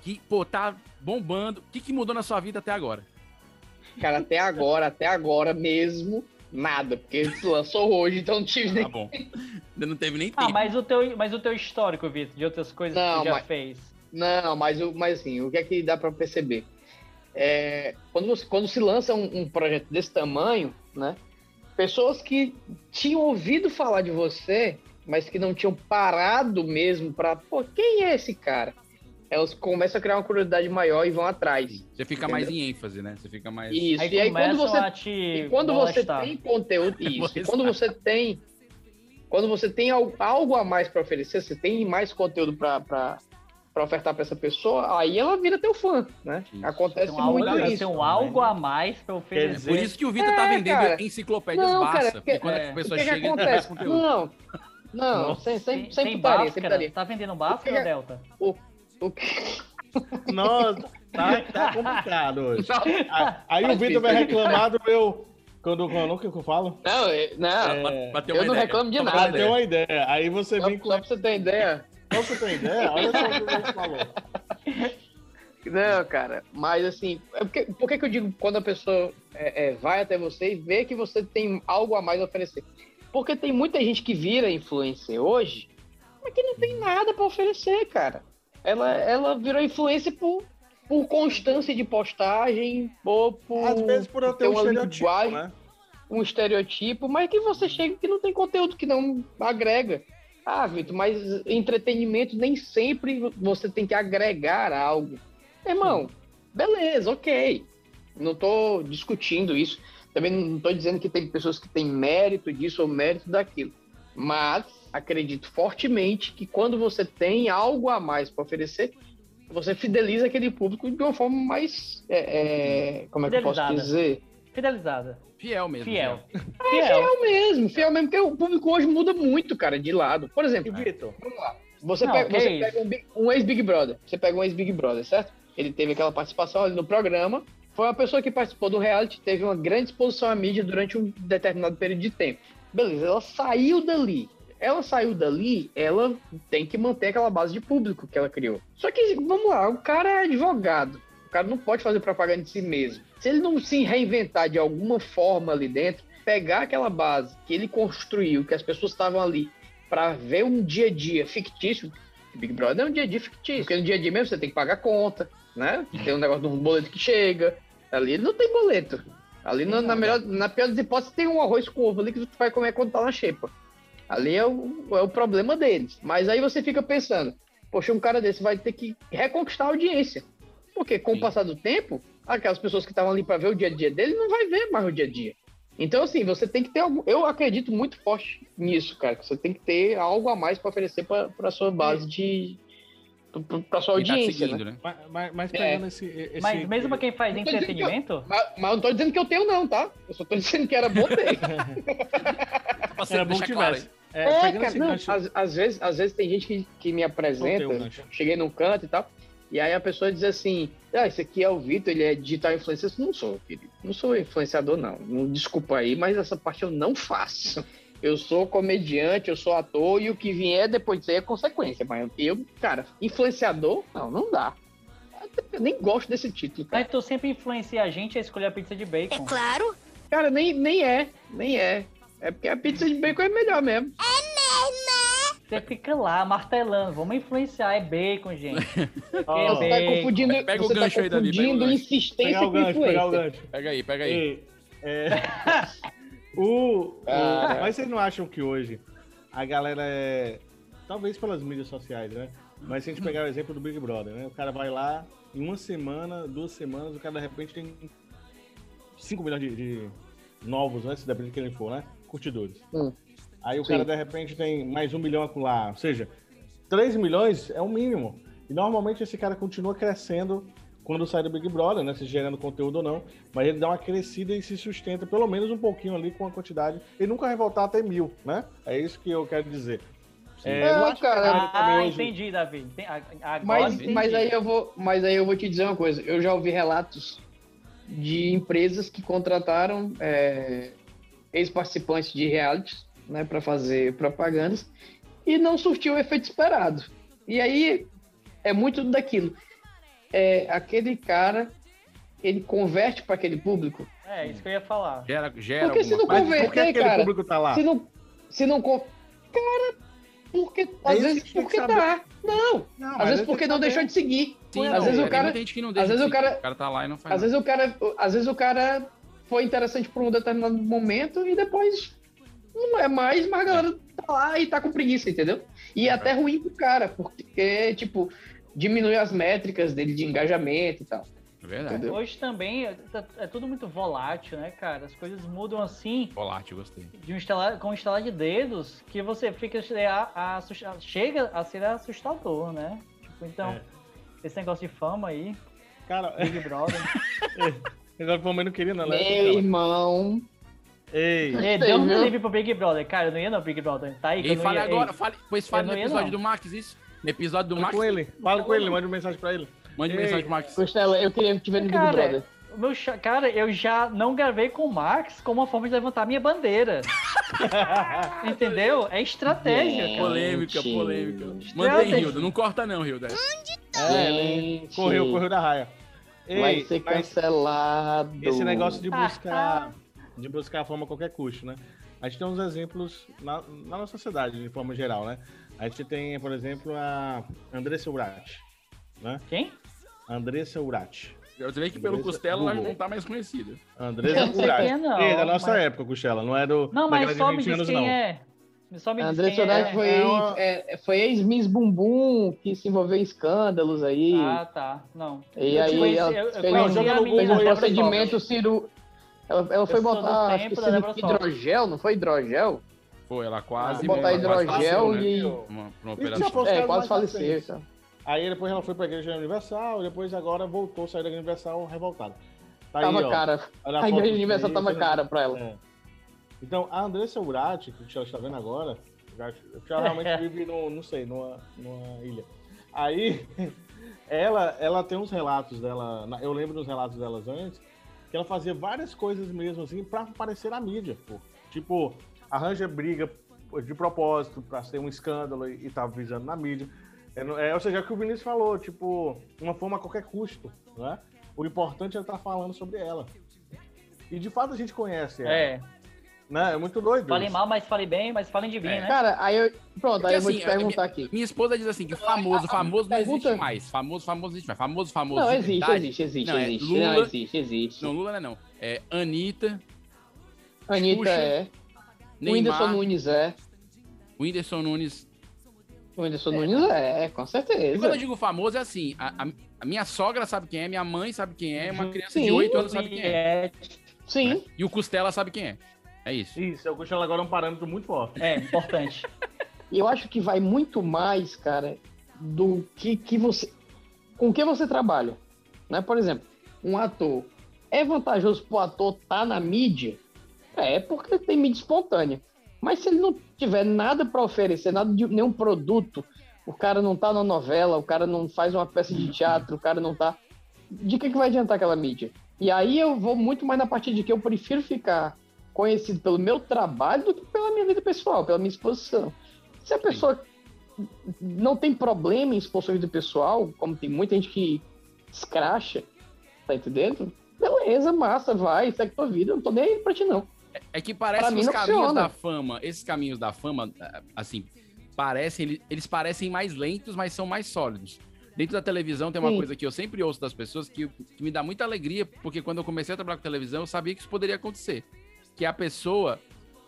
que, pô, tá bombando, o que, que mudou na sua vida até agora? Cara, até agora, até agora mesmo, nada. Porque lançou hoje, então não tive nem. Tá bom. Ainda não teve nem tempo. Ah, mas o teu, mas o teu histórico, Vitor, de outras coisas que Não, tu já mas- fez. Não, mas, o- mas assim, o que é que dá pra perceber? É, quando, você- quando se lança um, um projeto desse tamanho, né? Pessoas que tinham ouvido falar de você, mas que não tinham parado mesmo pra. Pô, quem é esse cara? Elas começam a criar uma curiosidade maior e vão atrás. Você fica mais em ênfase, né? Você fica mais... Isso. Aí e aí quando você a te E quando você tem conteúdo, isso. E quando você tem, quando você tem al- algo a mais para oferecer, você tem mais conteúdo para ofertar para essa pessoa, aí ela vira teu fã, né? Isso. Acontece Tem um algo, muito tem isso. um algo a mais pra É oferecer. por isso que o Vitor tá É, vendendo cara. enciclopédias Não, Barça. cara, porque porque- quando é, a O pessoa que, que chega, ele traz acontece? conteúdo. Não, não, Nossa, sem, sem, Sem, sem sem putaria, sem putaria. Tá vendendo Bhaskara que- ou Delta? O que- Nossa, tá, tá complicado hoje. Aí, aí o Vitor vai reclamar do meu. Quando, quando que eu falo? Não, não, É, Bateu eu não ideia. reclamo de Pra nada. ter uma ideia. Aí você Só, vem com. só pra você ter ideia. Pra você ter ideia, olha só o que o falou. Não, cara, mas assim, é porque, por que, que eu digo quando a pessoa é, é, vai até você e vê que você tem algo a mais a oferecer? Porque tem muita gente que vira influencer hoje, mas que não tem nada pra oferecer, cara. Ela, ela virou influencer por, por constância de postagem, ou por Às vezes por eu ter um estereotipo, né? um estereotipo, mas que você chega que não tem conteúdo que não agrega. Ah, Vitor, mas entretenimento nem sempre você tem que agregar algo. Irmão, beleza, ok. Não tô discutindo isso. Também não tô dizendo que tem pessoas que têm mérito disso ou mérito daquilo. Mas acredito fortemente que quando você tem algo a mais para oferecer, você fideliza aquele público de uma forma mais. é, é, como é que eu posso dizer? Fidelizada. Fiel mesmo. Fiel. É Fiel. fiel mesmo, fiel mesmo, porque o público hoje muda muito, cara, de lado. Por exemplo, Vitor? vamos lá. Você Não, pega, você isso. pega um, Big- um ex-Big Brother. Você pega um ex-Big Brother, certo? Ele teve aquela participação ali no programa. Foi uma pessoa que participou do reality, teve uma grande exposição à mídia durante um determinado período de tempo. Beleza, ela saiu dali. Ela saiu dali, ela tem que manter aquela base de público que ela criou. Só que, vamos lá, o cara é advogado. O cara não pode fazer propaganda de si mesmo. Se ele não se reinventar de alguma forma ali dentro, pegar aquela base que ele construiu, que as pessoas estavam ali para ver um dia a dia fictício, Big Brother é um dia a dia fictício. Porque no dia a dia mesmo você tem que pagar conta, né? Tem um negócio de um boleto que chega. Ali não tem boleto. Ali na, na melhor, na pior das hipóteses tem um arroz com ovo ali que tu vai comer quando tá na xepa. Ali é o, é o problema deles. Mas aí você fica pensando, poxa, um cara desse vai ter que reconquistar a audiência. Porque com Sim. o passar do tempo, aquelas pessoas que estavam ali para ver o dia a dia dele não vai ver mais o dia a dia. Então, assim, você tem que ter algum. Eu acredito muito forte nisso, cara. Que você tem que ter algo a mais para oferecer para sua base de. para sua Quem tá audiência, seguindo, né? né? Mas, mas, mas É. pegando esse, esse. Mas mesmo pra quem faz que eu- entretenimento, Mas, mas eu não tô dizendo que eu tenho, não, tá? Eu só tô dizendo que era bom ter. Era bom que claro tivesse. aí. É, É, cara, não, às, às vezes, às vezes tem gente que, que me apresenta, cheguei num canto e tal, e aí a pessoa diz assim, ah, esse aqui é o Vitor, ele é digital influencer. Eu Não sou, querido. Não sou influenciador, não. Desculpa aí, mas essa parte eu não faço. Eu sou comediante, eu sou ator, e o que vier depois disso aí é consequência. Mas eu, cara, influenciador, não, não dá. Eu nem gosto desse título, cara. mas tu sempre influencia a gente a escolher a pizza de bacon. Claro. Cara, nem, nem é, nem é. É porque a pizza de bacon é melhor mesmo. Você fica lá martelando, vamos influenciar, é bacon, gente. É Você tá confundindo, Pega o você gancho tá aí, Davi, pega o confundindo gancho. insistência Pegar o com gancho, o influência. gancho. Pega aí, pega aí. E, é, o, o- Cara. mas vocês não acham que hoje a galera é. Talvez pelas mídias sociais, né? Mas se a gente pegar o exemplo do Big Brother, né? O cara vai lá, em uma semana, duas semanas, o cara de repente tem 5 milhões de, de novos, né? Se depende de quem ele for, né? Curtidores. Hum. Aí o Sim. cara de repente tem mais um milhão acolá. Ou seja, 3 milhões é o mínimo. E normalmente esse cara continua crescendo quando sai do Big Brother, né? Se gerando conteúdo ou não. Mas ele dá uma crescida e se sustenta pelo menos um pouquinho ali com a quantidade. Ele nunca vai voltar até mil, né? É isso que eu quero dizer. É, É, eu acho que a cara, Ah, hoje- entendi, Davi. Agora Mas, entendi. mas, aí eu vou, mas aí eu vou te dizer uma coisa. Eu já ouvi relatos de empresas que contrataram é, ex-participantes de realities né, para fazer propagandas e não surtiu o efeito esperado. E aí é muito daquilo. É, aquele cara, ele converte para aquele público. É, isso que eu ia falar. Gera, gera Porque se não coisa. Mas por que converter, aquele cara, público tá lá? se não, se não con- cara, porque às isso vezes porque tá, não, Não, às vezes porque não deixou de seguir. Sim, às não, vezes é, o cara, tem muita gente que não deixa às vezes de o cara. O cara tá lá e não faz às nada. vezes o cara, às vezes o cara foi interessante por um determinado momento e depois não é mais, mas a galera tá lá e tá com preguiça, entendeu? E é até ruim pro cara, porque, tipo, diminui as métricas dele de engajamento e tal. É verdade. Entendeu? Hoje também é, é tudo muito volátil, né, cara? As coisas mudam assim, Volátil, gostei. de um instalar, com um instalar de dedos, que você fica é, a, a assusta- chega a ser assustador, né? Tipo, então, É. esse negócio de fama aí, Cara, Big Brother. agora Palmeiras não queria, não. né? Meu irmão, Ei, É, Sei, deu um livre pro Big Brother. Cara, eu não ia no Big Brother. Tá aí que E eu não fale ia. agora, Ei, fale, pois fale no ia, episódio não. do Max, isso? No episódio do fala Max, com ele. Fala com ele, manda uma mensagem pra ele. mande Ei. mensagem pro Max. Costela, eu queria te ver no Big Cara, Brother. o meu cara, eu já não gravei com o Max como uma forma de levantar minha bandeira. Entendeu? É estratégia, cara. Polêmica, polêmica. Estratégia. Mantém, Hilda. Não corta não, Hilda. É, ele Gente, correu, correu da raia. Vai Ei, ser mas cancelado. esse negócio de Ah, buscar, de buscar a fama a qualquer custo, né? A gente tem uns exemplos na, na nossa sociedade, de forma geral, né? A gente tem, por exemplo, a Andressa Urati, né? Quem? Andressa Urati. Eu sei que pelo Andressa Costela ela Google. não tá mais conhecida. Andressa Urati. é, não, da nossa mas- época, Costela, não é do Não, mas só me 20 diz anos, quem não. é. Só me quem Sorati é. foi, É uma- é, foi ex-Miss Bumbum, que se envolveu em escândalos aí. Ah, tá. Não. e eu aí conheci- ela eu- eu fez, um, fez um aí, procedimento ciru... Ela, ela foi Eu botar, acho que hidrogel, não foi hidrogel? Foi, ela quase... botar quase hidrogel faleceu, né? e- Uma, uma já operação. É, quase faleceu. então. Aí depois ela foi pra igreja universal, e depois agora voltou, saiu da igreja universal revoltada. Tá aí, Tava ó. cara. Olha A igreja universal tava né? cara pra ela. É. Então, a Andressa Urati, que ela está vendo agora, já, já realmente vive, no, não sei, numa, numa ilha. Aí, ela, ela tem uns relatos dela, eu lembro dos relatos delas antes, que ela fazia várias coisas mesmo, assim, pra aparecer na mídia, pô. Tipo, arranja briga de propósito pra ser um escândalo e, e tá visando na mídia. É, é, ou seja, é o que o Vinícius falou, tipo, uma forma a qualquer custo, né? O importante é estar falando sobre ela. E de fato a gente conhece ela. É. Né? É muito doido. Falem isso. mal, mas falem bem, mas falem de mim, É. né? Cara, aí eu. Pronto, Porque, aí eu vou assim, te a perguntar aqui. Minha esposa diz assim que famoso, famoso não existe mais. Famoso, famoso não existe mais. Famoso, famoso. Não, de existe, existe, existe, Não, é existe. Lula- Não, existe, existe. Não, Lula não é não. É Anitta, Anitta Xuxa, é. O Neymar, Whindersson Nunes é. Whindersson Nunes. O Whindersson Nunes é, com E certeza. quando eu digo famoso é assim, a, a- a minha sogra sabe quem é, minha mãe sabe quem é, uma criança de Sim, 8 anos sabe quem é. É, Sim. E o Costela sabe quem é. É isso. Isso, eu Cristiano agora é um parâmetro muito forte. é importante. E eu acho que vai muito mais, cara, do que, que você. Com que você trabalha. Né? Por exemplo, um ator. É vantajoso pro ator estar tá na mídia? É, porque tem mídia espontânea. Mas se ele não tiver nada para oferecer, nada de nenhum produto, o cara não tá na novela, o cara não faz uma peça de teatro, o cara não tá. De que, que vai adiantar aquela mídia? E aí eu vou muito mais na parte de que eu prefiro ficar conhecido pelo meu trabalho do que pela minha vida pessoal, pela minha exposição. Se a pessoa não tem problema em expor sua vida pessoal, como tem muita gente que escracha, tá entendendo? Beleza, massa, vai, segue tua vida, eu não tô nem aí pra ti, não. É que parece Pra que mim os caminhos funciona. da fama, esses caminhos da fama, ah, assim, parecem, ele- eles parecem mais lentos, mas são mais sólidos. Dentro da televisão tem uma Sim. coisa que eu sempre ouço das pessoas que, que me dá muita alegria, porque quando eu comecei a trabalhar com televisão, eu sabia que isso poderia acontecer. Que a pessoa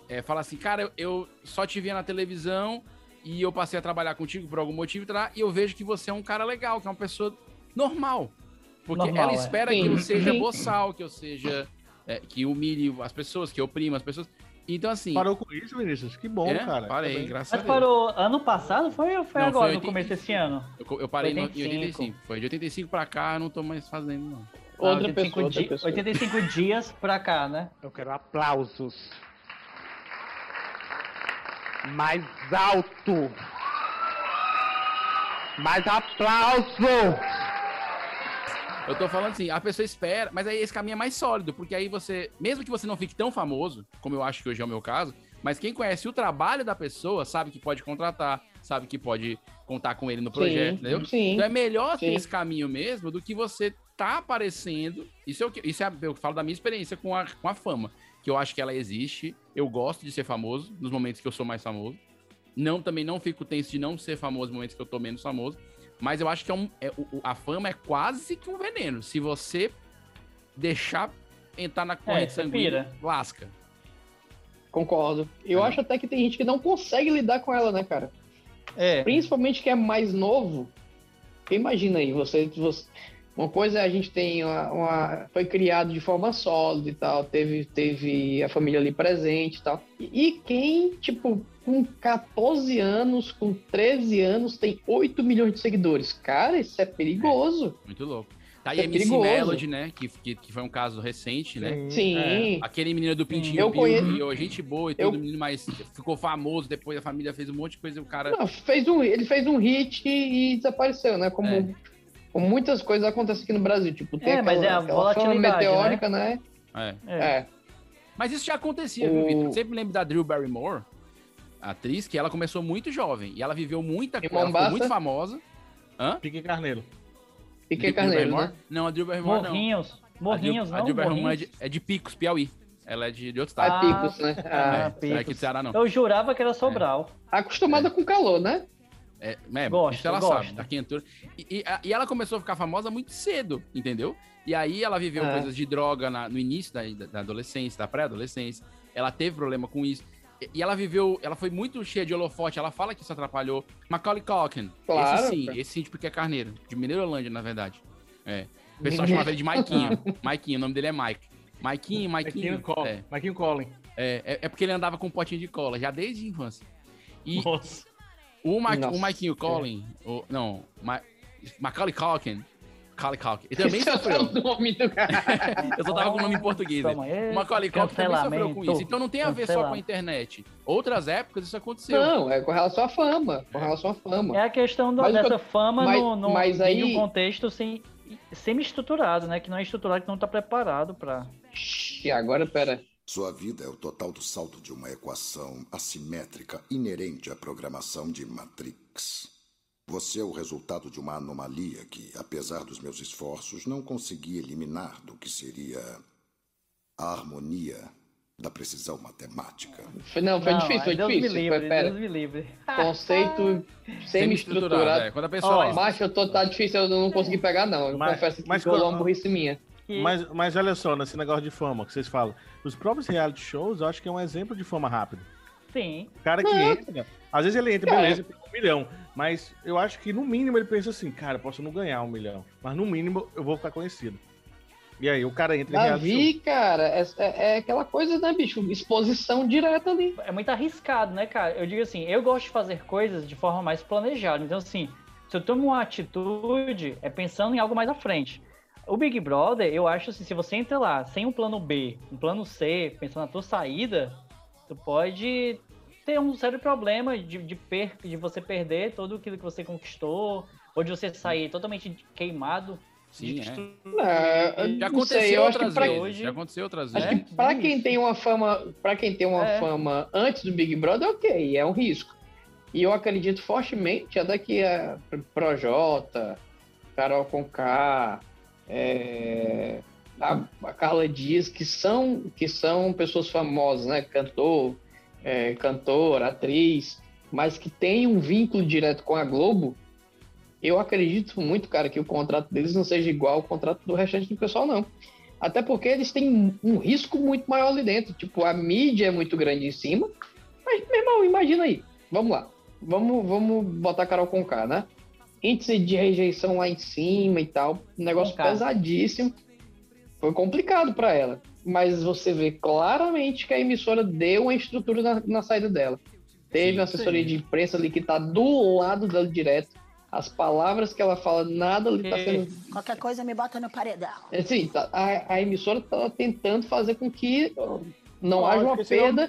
é, fala assim, cara, eu, só te via na televisão e eu passei a trabalhar contigo por algum motivo tá? e eu vejo que você é um cara legal, que é uma pessoa normal. Porque Normal, ela é. espera Sim, que eu seja sim. boçal, que eu seja. é, que humilhe as pessoas, que oprima as pessoas. Então, assim. Parou com isso, Vinícius? Que bom, é, cara. Parei, Também. graças Mas a Deus. parou ano passado? Foi ou foi Não, agora, foi no começo 85. desse ano? Eu, eu parei no- em 85. 85. Foi de 85 pra cá, eu não tô mais fazendo, não. Outra 85 pessoa, outra di- pessoa. 85 dias pra cá, né? Eu quero aplausos. Mais alto. Mais aplauso. Eu tô falando assim, a pessoa espera, mas aí esse caminho é mais sólido, porque aí você, mesmo que você não fique tão famoso, como eu acho que hoje é o meu caso, mas quem conhece o trabalho da pessoa sabe que pode contratar, sabe que pode contar com ele no projeto, Sim, entendeu? sim, então é melhor ter sim. esse caminho mesmo do que você tá aparecendo. Isso é o que isso é, eu falo da minha experiência com a, com a fama, que eu acho que ela existe. Eu gosto de ser famoso nos momentos que eu sou mais famoso. Não também não fico tenso de não ser famoso nos momentos que eu tô menos famoso. Mas eu acho que é um, é, o- a fama é quase que um veneno. Se você deixar entrar na corrente você sanguínea, lasca. Concordo. Eu acho até que tem gente que não consegue lidar com ela, né, cara? É. Principalmente que é mais novo. Porque imagina aí, você, você- Uma coisa é a gente tem uma, uma- Foi criado de forma sólida e tal, teve, teve a família ali presente e tal. E, e quem, tipo, com 14 anos, com 13 anos, tem 8 milhões de seguidores? Cara, isso é perigoso. Muito louco. Tá aí É a MC perigoso. Melody, né? Que, que, que foi um caso recente, né? Sim. É, aquele menino do Pintinho Eu Bill, conheço- que ó, gente boa e Eu- tudo, menino, mas ficou famoso, depois a família fez um monte de coisa e o cara. Não, fez um, ele fez um hit e, e desapareceu, né? Como, É. como muitas coisas acontecem aqui no Brasil. Tipo, tem É, mas aquela, é a volatilidade, meteórica, né? É. É. Mas isso já acontecia, viu, O- Vitor? Eu sempre lembro da Drew Barrymore, a atriz, que ela começou muito jovem e ela viveu muita coisa. Ela ficou muito famosa. Hã? Pique Carneiro. Pique Drew Carneiro, né? Não, a Drew Barrymore não. Morrinhos. Morrinhos, a Drew, não? A Drew Barrymore é Morrinhos. de, é de Picos, Piauí. Ela é de, de outro Ah, estado. Picos, né? É, Ah, não é aqui do Ceará, não. Eu jurava que era Sobral. Acostumada com calor, né? É, é, Gosto, isso ela gosto. sabe, da quentura. E, e, a- e ela começou a ficar famosa muito cedo, entendeu? E aí ela viveu É. coisas de droga na- no início da, da- adolescência, da pré-adolescência. Ela teve problema com isso. E, e ela viveu, ela foi muito cheia de holofote. Ela fala que isso atrapalhou. Macaulay Culkin. Claro, esse sim, cara. esse sim, de porque é carneiro. De Mineirolândia, na verdade. É. O pessoal chamava ele de Maiquinho. Maiquinho, o nome dele é Mike. Maiquinho, Maiquinho. Maiquinho Collin. É, Maiquinho Collin. é, é, é porque ele andava com um potinho de cola, já desde a infância. E Nossa. O, Ma Nossa. o Maiquinho Collin, o, não, Ma Macaulay Culkin, Macaulay Culkin, ele também é sofreu. o nome do cara. Eu só tava com o nome em português. né? Toma aí. O Macaulay Culkin também sofreu com isso. Então não tem a ver só com a internet. Outras épocas isso aconteceu. Não, é com relação à fama. Com relação à fama. É a questão do- dessa eu- fama mas- no, no, mas em um aí- contexto sem, semi-estruturado, né? Que não é estruturado, que não tá preparado pra... E agora, pera. Sua vida é o total do saldo de uma equação assimétrica inerente à programação de Matrix. Você é o resultado de uma anomalia que, apesar dos meus esforços, não consegui eliminar do que seria a harmonia da precisão matemática. Foi- Não, foi Não, difícil, foi Deus difícil. Me livre, Foi, pera. Deus me livre. Conceito semi-estruturado. é. Quando a pessoa isso- macho, eu tô, tá difícil, eu não consegui pegar, não. Eu Mas- confesso que mas rolou quando- uma burrice minha. Que- Mas, mas olha só, nesse negócio de fama que vocês falam. Os próprios reality shows, eu acho que é um exemplo de fama rápida. Sim. O cara que Não. entra, às vezes ele entra, É. beleza, tem um milhão. Mas eu acho que no mínimo ele pensa assim, cara, posso não ganhar um milhão. Mas no mínimo eu vou ficar conhecido. E aí o cara entra em reality show. Davi, cara, é, é- é aquela coisa, né, bicho? Exposição direta ali. É muito arriscado, né, cara? Eu digo assim, eu gosto de fazer coisas de forma mais planejada. Então, assim, se eu tomo uma atitude, é pensando em algo mais à frente. O Big Brother, eu acho assim, se você entra lá sem um plano B, um plano C, pensando na tua saída, tu pode ter um sério problema de, de, per, de você perder tudo aquilo que você conquistou, ou de você sair totalmente queimado. Sim, é. É, Já não aconteceu sei, outras pra, vezes. Já aconteceu outras acho vezes. que pra quem tem uma fama, para quem tem uma É. fama antes do Big Brother, ok, é um risco. E eu acredito fortemente até que a Projota, Carol Conká, é, a, a Carla Dias, que são, que são pessoas famosas, né? Cantor, é, cantora, atriz, mas que tem um vínculo direto com a Globo, eu acredito muito, cara, que o contrato deles não seja igual ao contrato do restante do pessoal, não. Até porque eles têm um risco muito maior ali dentro. Tipo, a mídia é muito grande em cima. Mas, meu irmão, imagina aí. Vamos lá. Vamos, vamos botar Carol com K, né? Índice de rejeição lá em cima e tal. Um negócio pesadíssimo. Foi complicado para ela. Mas você vê claramente que a emissora deu uma estrutura na, na saída dela. Teve Sim, uma assessoria sim. de imprensa ali que tá do lado dela direto. As palavras que ela fala, nada ali tá sendo Qualquer coisa me bota no paredão. Assim, tá- a, a emissora está tentando fazer com que não haja uma perda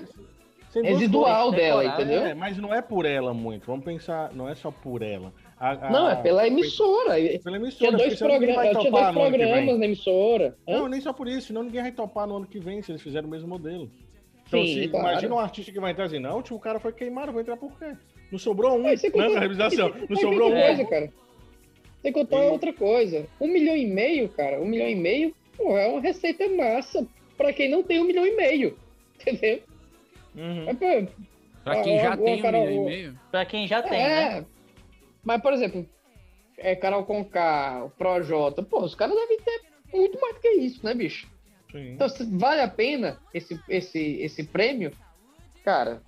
residual dela, entendeu? É, mas não é por ela muito. Vamos pensar, não é só por ela. A- a- Não, é pela emissora. Pela emissora. Tinha dois, tinha topar dois programas na emissora. Hã? Não, nem só por isso, senão ninguém vai topar no ano que vem se eles fizerem o mesmo modelo. Então, Sim, se- claro. imagina um artista que vai entrar assim, não, o último cara foi queimado, vou entrar por quê? Não sobrou um, você né, na realização. Não sobrou um. coisa, cara. Tem que contar outra coisa. Um milhão e meio, cara, um milhão e meio, porra, é uma receita massa pra quem não tem um milhão e meio. Entendeu? Uhum. É pra, Pra quem já tem um milhão e meio. Pra quem já tem, é, né? Mas, por exemplo, é, Carol Conká, o Projota, pô, os caras devem ter muito mais do que isso, né, bicho? Sim. Então, se vale a pena esse, esse, esse prêmio, cara,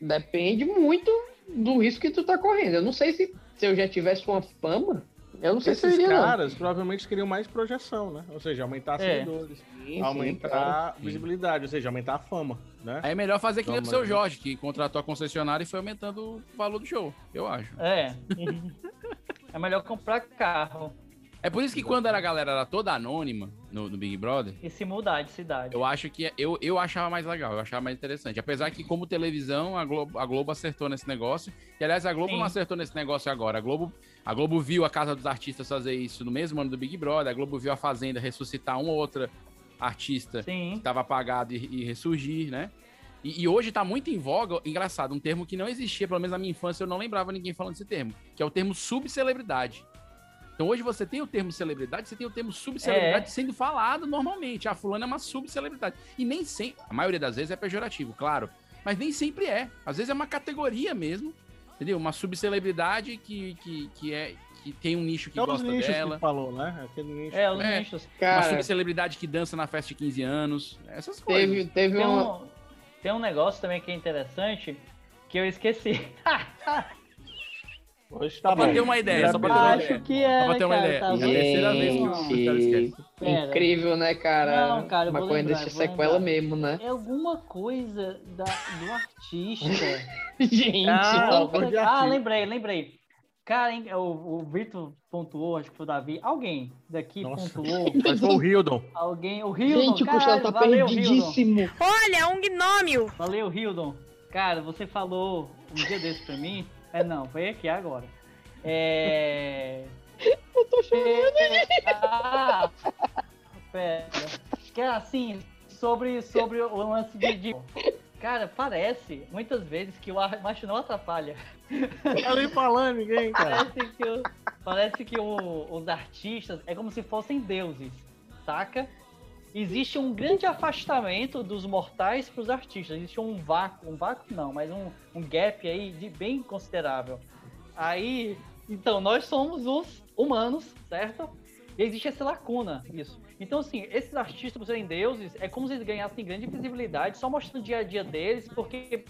depende muito do risco que tu tá correndo. Eu não sei se, se eu já tivesse uma fama, eu não sei se eu Esses iria, não. caras provavelmente queriam mais projeção, né? Ou seja, aumentar É. seguidores, Sim, aumentar sim, visibilidade, ou seja, aumentar a fama, né? Aí é melhor fazer que nem o seu? Jorge, que contratou a concessionária e foi aumentando o valor do show, eu acho. É. é melhor comprar carro É por isso que quando era a galera era toda anônima no, no Big Brother, e se mudar de cidade. eu acho que eu, eu achava mais legal, eu achava mais interessante. Apesar que, como televisão, a Globo, a Globo acertou nesse negócio. E aliás, a Globo Sim. não acertou nesse negócio agora. A Globo, a Globo viu a Casa dos Artistas fazer isso no mesmo ano do Big Brother. A Globo viu a Fazenda ressuscitar uma ou outra artista Sim. que estava apagado e, e ressurgir, né? E, e hoje tá muito em voga, engraçado, um termo que não existia, pelo menos na minha infância, eu não lembrava ninguém falando desse termo, que é o termo subcelebridade. Então hoje você tem o termo celebridade, você tem o termo subcelebridade É. sendo falado normalmente. A fulana é uma subcelebridade. E nem sempre, a maioria das vezes é pejorativo, claro, mas nem sempre é. Às vezes é uma categoria mesmo, entendeu? Uma subcelebridade que, que, que é que tem um nicho que É os gosta nichos dela. que falou, né? Aquele nicho. É, os É. nichos. Uma Cara, subcelebridade que dança na festa de 15 anos. Essas coisas. teve, teve Tem uma. um, tem um negócio também que é interessante que eu esqueci. Hoje tá Só pra bom. ter uma ideia, só pra ter uma Acho ideia. que é. Só pra ter uma cara, ideia. tá É a terceira vez que o esquece. Incrível, né, cara? Não, cara, eu vou Maconha lembrar, sequela lembrar. mesmo, né? É alguma coisa da, do artista. Gente, Ah, não, de ah, artista. lembrei, lembrei. Cara, hein, o, o Vitor pontuou, acho que foi o Davi. Alguém daqui Nossa. pontuou. Mas foi o Hildon. Alguém. O Hildon. gente, o Costela tá valeu, Hildon. perdidíssimo. Olha, um gnômio! Valeu, Hildon. Cara, você falou um dia desse pra mim. É, não, foi aqui agora. É. Eu tô chorando. Ah, pera. Que é assim, sobre, sobre o lance de, de- Cara, parece muitas vezes que o macho não atrapalha. Tá nem falando ninguém, cara. Parece que, o- parece que o- os artistas é como se fossem deuses, saca? Existe um grande afastamento dos mortais para os artistas. Existe um vácuo, um vácuo não, mas um, um gap aí de bem considerável. Aí, então, nós somos os humanos, certo? E existe essa lacuna, isso. Então, assim, esses artistas, por serem deuses, é como se eles ganhassem grande visibilidade só mostrando o dia a dia deles, porque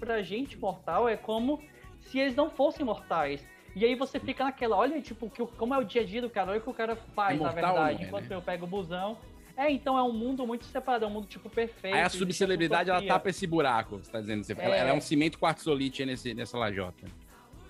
pra gente mortal é como se eles não fossem mortais. E aí você fica naquela, olha, tipo, que, como é o dia a dia do cara, olha o que o cara faz, É na mortal verdade, é, enquanto né? eu pego o busão. É, então é um mundo muito separado, é um mundo, tipo, perfeito. Aí a subcelebridade, ela tapa esse buraco, você tá dizendo. Você- Ela, É. ela é um cimento quartzolite nesse, nessa lajota.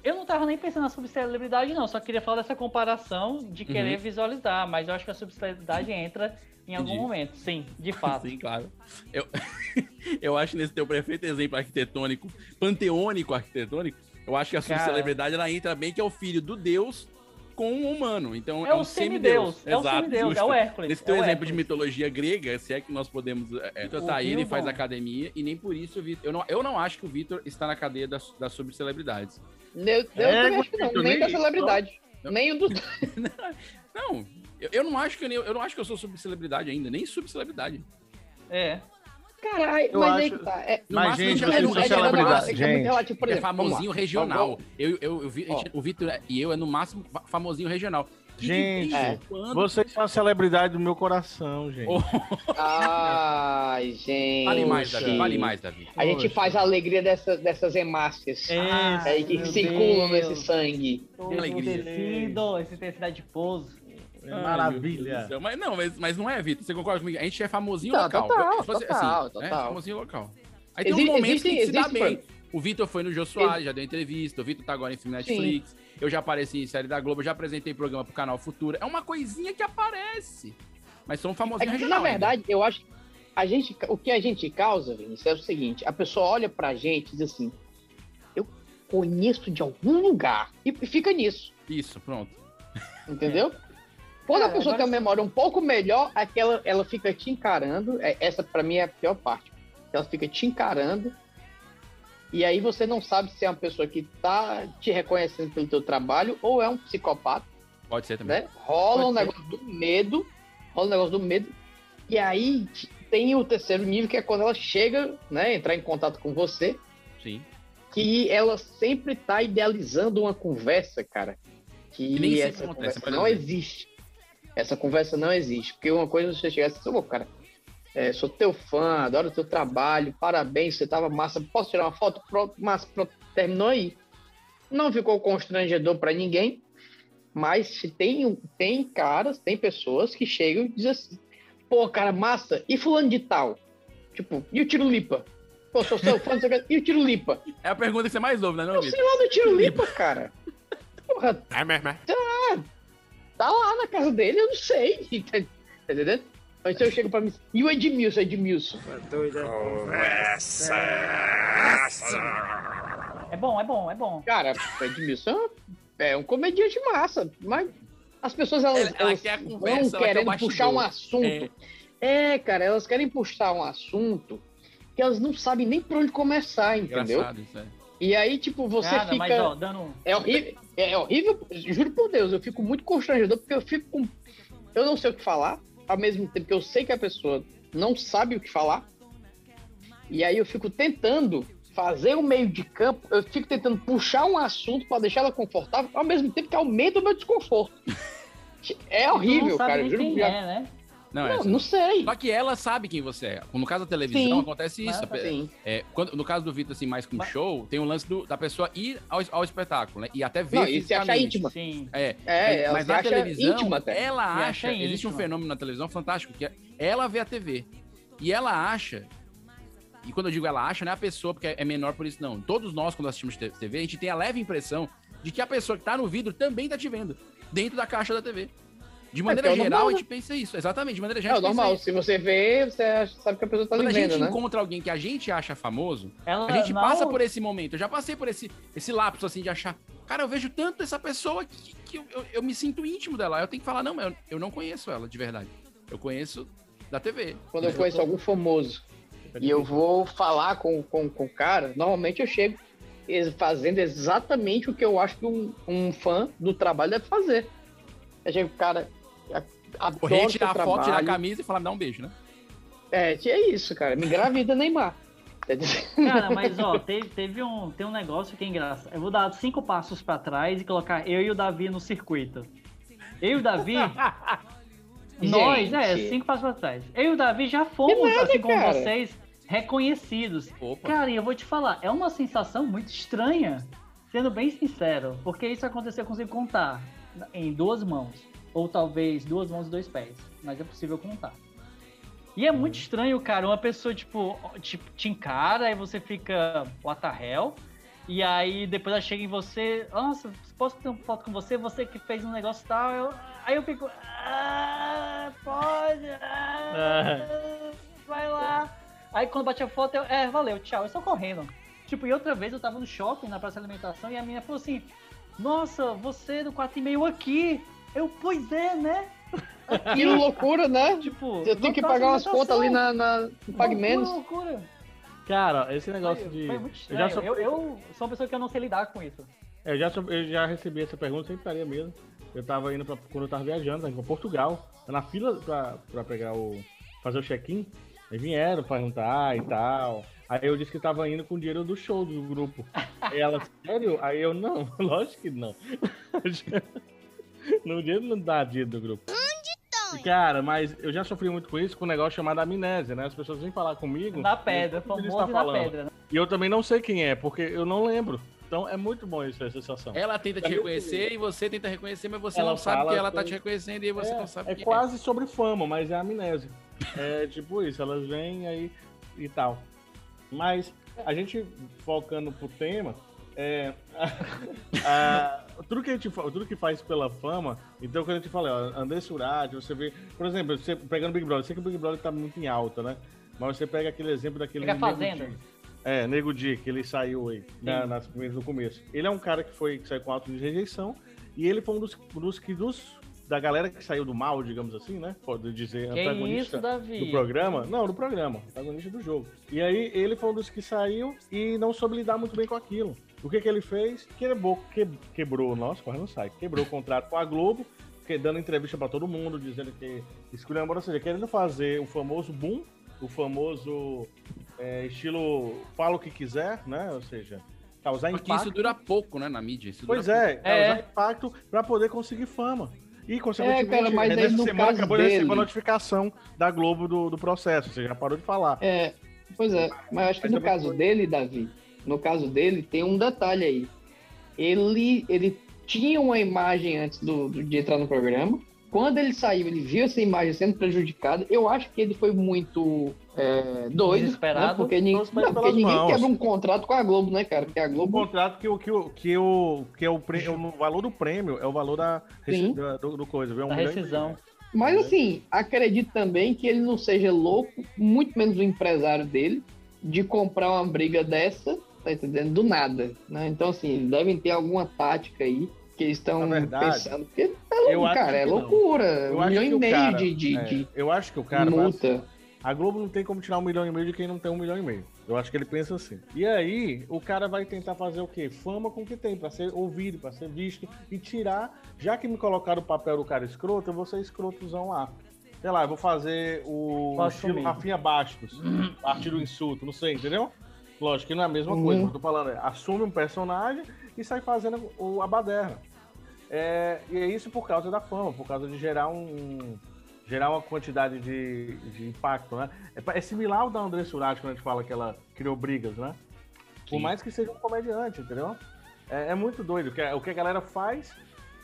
Eu não tava nem pensando na subcelebridade, não. Só queria falar dessa comparação de querer Uhum. visualizar. Mas eu acho que a subcelebridade entra em algum Entendi. momento. Sim, de fato. Sim, claro. Eu, eu acho nesse teu perfeito exemplo arquitetônico, panteônico arquitetônico, eu acho que a subcelebridade ela entra bem que é o filho do Deus com um humano. Então É é, o um semideus, semideus. é o semideus, é o Hércules, Nesse é teu o exemplo de mitologia grega, se é que nós podemos. É, Vitor O tá aí, ele Hildon. faz academia e nem por isso o Vitor. Eu não, eu não acho que o Vitor está na cadeia das, das subcelebridades. Eu, eu É, acho que não, nem da celebridade. não. Nem o do. Não, eu, eu não acho que eu, nem- eu não acho que eu sou subcelebridade ainda, nem subcelebridade. É. Caralho, Eu mas acho- aí que tá. É, No Mas, máximo, gente, é, é- é- celebridades, é gente. relativo, por é exemplo, lá. famosinho regional. Eu, eu, eu vi- Ó. o Vitor e eu é no máximo fa- famosinho regional. Gente, é. Vocês são a celebridade do meu coração, gente. Oh, Ai, gente. Vale mais, Davi. Vale mais, Davi. A gente Poxa. faz a alegria dessas, dessas hemácias. É, aí que circulam Deus. nesse sangue. Todo alegria. tecido, esse tecido de pouso. É Ai, maravilha. Mas não, mas, mas não é, Vitor. Você concorda comigo? A gente é famosinho Tá, local. total, Eu- você- total, né? total. Famosinho local. Aí tem Exi- um momento existe- que se dá existe, bem. O Vitor foi no Jô Soares, já deu entrevista. O Vitor tá agora em filme Netflix. Eu já apareci em série da Globo, já apresentei programa pro canal Futura. É uma coisinha que aparece. Mas sou um É que, regional. na ainda. verdade, eu acho que a gente, o que a gente causa, Vinícius, é o seguinte: a pessoa olha pra gente e diz assim, eu conheço de algum lugar. E fica nisso, Isso, pronto. entendeu? Quando a Cara, pessoa tem uma memória um pouco melhor, aquela, ela fica te encarando. é- Essa, pra mim, é a pior parte. Ela fica te encarando. E aí você não sabe se é uma pessoa que tá te reconhecendo pelo teu trabalho ou é um psicopata. Pode ser também. né? Rola Pode um ser. negócio do medo, rola um negócio do medo, e aí tem o terceiro nível, que é quando ela chega, né, entrar em contato com você, Sim. que ela sempre tá idealizando uma conversa, cara, que E nem sempre essa acontece, não exemplo. existe. Essa conversa não existe, porque uma coisa é você chegar assim, ô, cara, é, sou teu fã, adoro teu trabalho, parabéns, você tava massa, posso tirar uma foto? Pronto, massa, pronto, terminou aí. Não ficou constrangedor pra ninguém, mas se tem, um- tem caras, tem pessoas que chegam e dizem assim, pô, cara, massa, e fulano de tal? Tipo, e o Tiro Lipa? Pô, sou seu fã, e o Tiro Lipa? É a pergunta que você mais ouve, né, não, Eu sei lá do Tiro Lipa, cara. Porra, É mesmo, é? tá, tá lá na casa dele, eu não sei. Tá tá entendendo? Mas se eu chego pra mim, e o Edmilson, Edmilson? É bom, é bom, é bom. Cara, o Edmilson é um comediante massa, mas as pessoas elas, Ela- ela elas quer vão conversa, ela quer o querendo bastidor. puxar um assunto. É. cara, elas querem puxar um assunto que elas não sabem nem por onde começar, entendeu? Engraçado isso, é. E aí, tipo, você Cara, fica. mas ó, dando. É horrível, é horrível, juro por Deus, eu fico muito constrangedor porque eu fico com. Eu não sei o que falar, ao mesmo tempo que eu sei que a pessoa não sabe o que falar. E aí eu fico tentando fazer o meio de campo, eu fico tentando puxar um assunto para deixar ela confortável, ao mesmo tempo que aumenta o meu desconforto. É horrível, cara. Juro quem já- é, né? Não, é Não, assim. não sei. Só que ela sabe quem você é. No caso da televisão, Sim. acontece isso. É, quando- no caso do Vitor, assim, mais com show, tem o lance do- da pessoa ir ao, ao espetáculo, né? E até ver Não, e se achar fisicamente. íntima. Sim. É, É, mas na acha televisão, íntima até. ela acha, acha existe um fenômeno na televisão fantástico, que é ela vê a TV. E ela acha, e quando eu digo ela acha, não é a pessoa, porque é menor por isso, não. Todos nós, quando assistimos TV, a gente tem a leve impressão de que a pessoa que tá no vidro também tá te vendo, dentro da caixa da TV. De maneira que é o geral, normal, a né? gente pensa isso, exatamente, de maneira É geral. pensa normal. isso. Se você vê, você sabe que a pessoa tá Quando a gente né? encontra alguém que a gente acha famoso, Ela a gente não- passa por esse momento. Eu já passei por esse, esse lapso, assim, de achar. Cara, eu vejo tanto essa pessoa que, que eu, eu- eu me sinto íntimo dela. Eu tenho que falar, não, eu, eu não conheço ela, de verdade. Eu conheço da TV. Quando eu conheço algum famoso e eu vou falar com, com, com o cara, normalmente eu chego fazendo exatamente o que eu acho que um, um fã do trabalho deve fazer. Eu chego, cara, a- Correr, tirar a foto, tirar a camisa e falar, me dá um beijo, né? É, é isso, cara. Me engravida, Neymar. Cara, mas ó, teve, teve um, tem um negócio que é engraçado. Eu vou dar cinco passos pra trás e colocar eu e o Davi no circuito. Eu e o Davi. nós, é, Gente. cinco passos pra trás. Eu e o Davi já fomos, Que nada, assim como cara. vocês, reconhecidos. Opa. Cara, e eu vou te falar, é uma sensação muito estranha, sendo bem sincero, porque isso aconteceu, eu consigo contar em duas mãos, ou talvez duas mãos e dois pés, mas é possível contar. E é muito estranho, cara, uma pessoa, tipo, tipo te encara e você fica, what the hell? E aí depois ela chega em você, nossa, posso ter uma foto com você? Você que fez um negócio tal. Eu- aí eu fico, ah, pode, ah, vai lá. Aí quando bate a foto, eu, é, valeu, tchau, eu estou correndo. Tipo, e outra vez eu tava no shopping, na praça de alimentação, e a menina falou assim, nossa, você do 4 e meio aqui. Eu, pois é, né? Que loucura, né? Tipo, Eu tenho que pagar umas contas ali na, na no Pague Menos. Loucura, loucura. Cara, esse negócio de. foi muito eu, já estranho. sofri- Eu, eu sou uma pessoa que eu não sei lidar com isso. eu já, eu já recebi essa pergunta, sempre estaria mesmo. Eu tava indo pra, quando eu tava viajando, pra Portugal, na fila pra, pra pegar o. fazer o check-in. Aí vieram perguntar e tal. Aí eu disse que tava indo com o dinheiro do show do grupo. Aí ela, sério? Aí eu, não, lógico que não. no dinheiro não dá dinheiro do grupo. Cara, mas eu já sofri muito com isso, com um negócio chamado amnésia, né? As pessoas vêm falar comigo. Na pedra, famoso estão na pedra. né? E eu também não sei quem é, porque eu não lembro. Então é muito bom isso, essa sensação. Ela tenta te É reconhecer e você tenta reconhecer, mas você Ela não sabe que ela tá com- te reconhecendo e você é, não sabe é quem quase sobre fama, mas é amnésia. É tipo isso, elas vêm aí e tal. Mas a gente focando pro tema, é, a- tudo, que a gente, tudo que faz pela fama, então quando a gente fala, ó, André Surati, você vê, por exemplo, você pegando o Big Brother, eu sei que o Big Brother tá muito em alta, né? Mas você pega aquele exemplo daquele. Pega a Fazenda. É, Nego Di, que ele saiu aí na, nas primeiras no começo. Ele é um cara que foi que saiu com alto de rejeição e ele foi um dos, dos que dos da galera que saiu do mal, digamos assim, né? Pode dizer Que antagonista isso, do programa. Não, do programa, antagonista do jogo. E aí ele foi um dos que saiu e não soube lidar muito bem com aquilo. O que que ele fez? Quebrou, que, quebrou, nossa, não sai. Quebrou o contrato com a Globo, que, dando entrevista pra todo mundo, dizendo que escolheu ou seja, querendo fazer o famoso boom, o famoso é, estilo fala o que quiser, né? Ou seja, causar Porque impacto. isso dura pouco, né, na mídia. Isso Pois é, pouco. causar impacto pra poder conseguir fama. E, consequentemente, É, cara, mas aí nessa no semana acabou de receber dele- a notificação da Globo do, do processo, você já parou de falar. É, pois é, mas acho que Mas no caso foi- dele, Davi, no caso dele, tem um detalhe aí. Ele, ele tinha uma imagem antes do, do- de entrar no programa. Quando ele saiu, ele viu essa imagem sendo prejudicada. Eu acho que ele foi muito é, doido. Desesperado. Né? Porque, ninguém, não, porque ninguém mãos. quebra um contrato com a Globo, né, cara? Porque a O Globo. contrato que o, que o, que o, que é o, o valor do prêmio é o valor da, da- do, do coisa, viu? Um Da rescisão. Mas assim, acredito também que ele não seja louco, muito menos o empresário dele, de comprar uma briga dessa, tá entendendo? Do nada. Né? Então, assim, devem ter alguma tática aí que eles estão pensando. Porque, é louco, cara, é loucura. Eu um acho milhão que e o meio cara- de, de, é, de Eu acho que o cara. multa. A Globo não tem como tirar um milhão e meio de quem não tem um milhão e meio. Eu acho que ele pensa assim. E aí, o cara vai tentar fazer o quê? Fama com o que tem, pra ser ouvido, pra ser visto e tirar. Já que me colocaram o papel do cara escroto, eu vou ser escrotozão lá. Sei lá, eu vou fazer o. Rafinha Bastos, partir do insulto, não sei, entendeu? Lógico que não é a mesma Uhum. coisa, mas eu tô falando, é, assume um personagem e sai fazendo o, a baderna. É, e é isso por causa da fama, por causa de gerar um. gerar uma quantidade de, de impacto, né? É, é similar ao da André Surati quando a gente fala que ela criou brigas, né? Por Sim. mais que seja um comediante, entendeu? É, é muito doido o que, a- o que a galera faz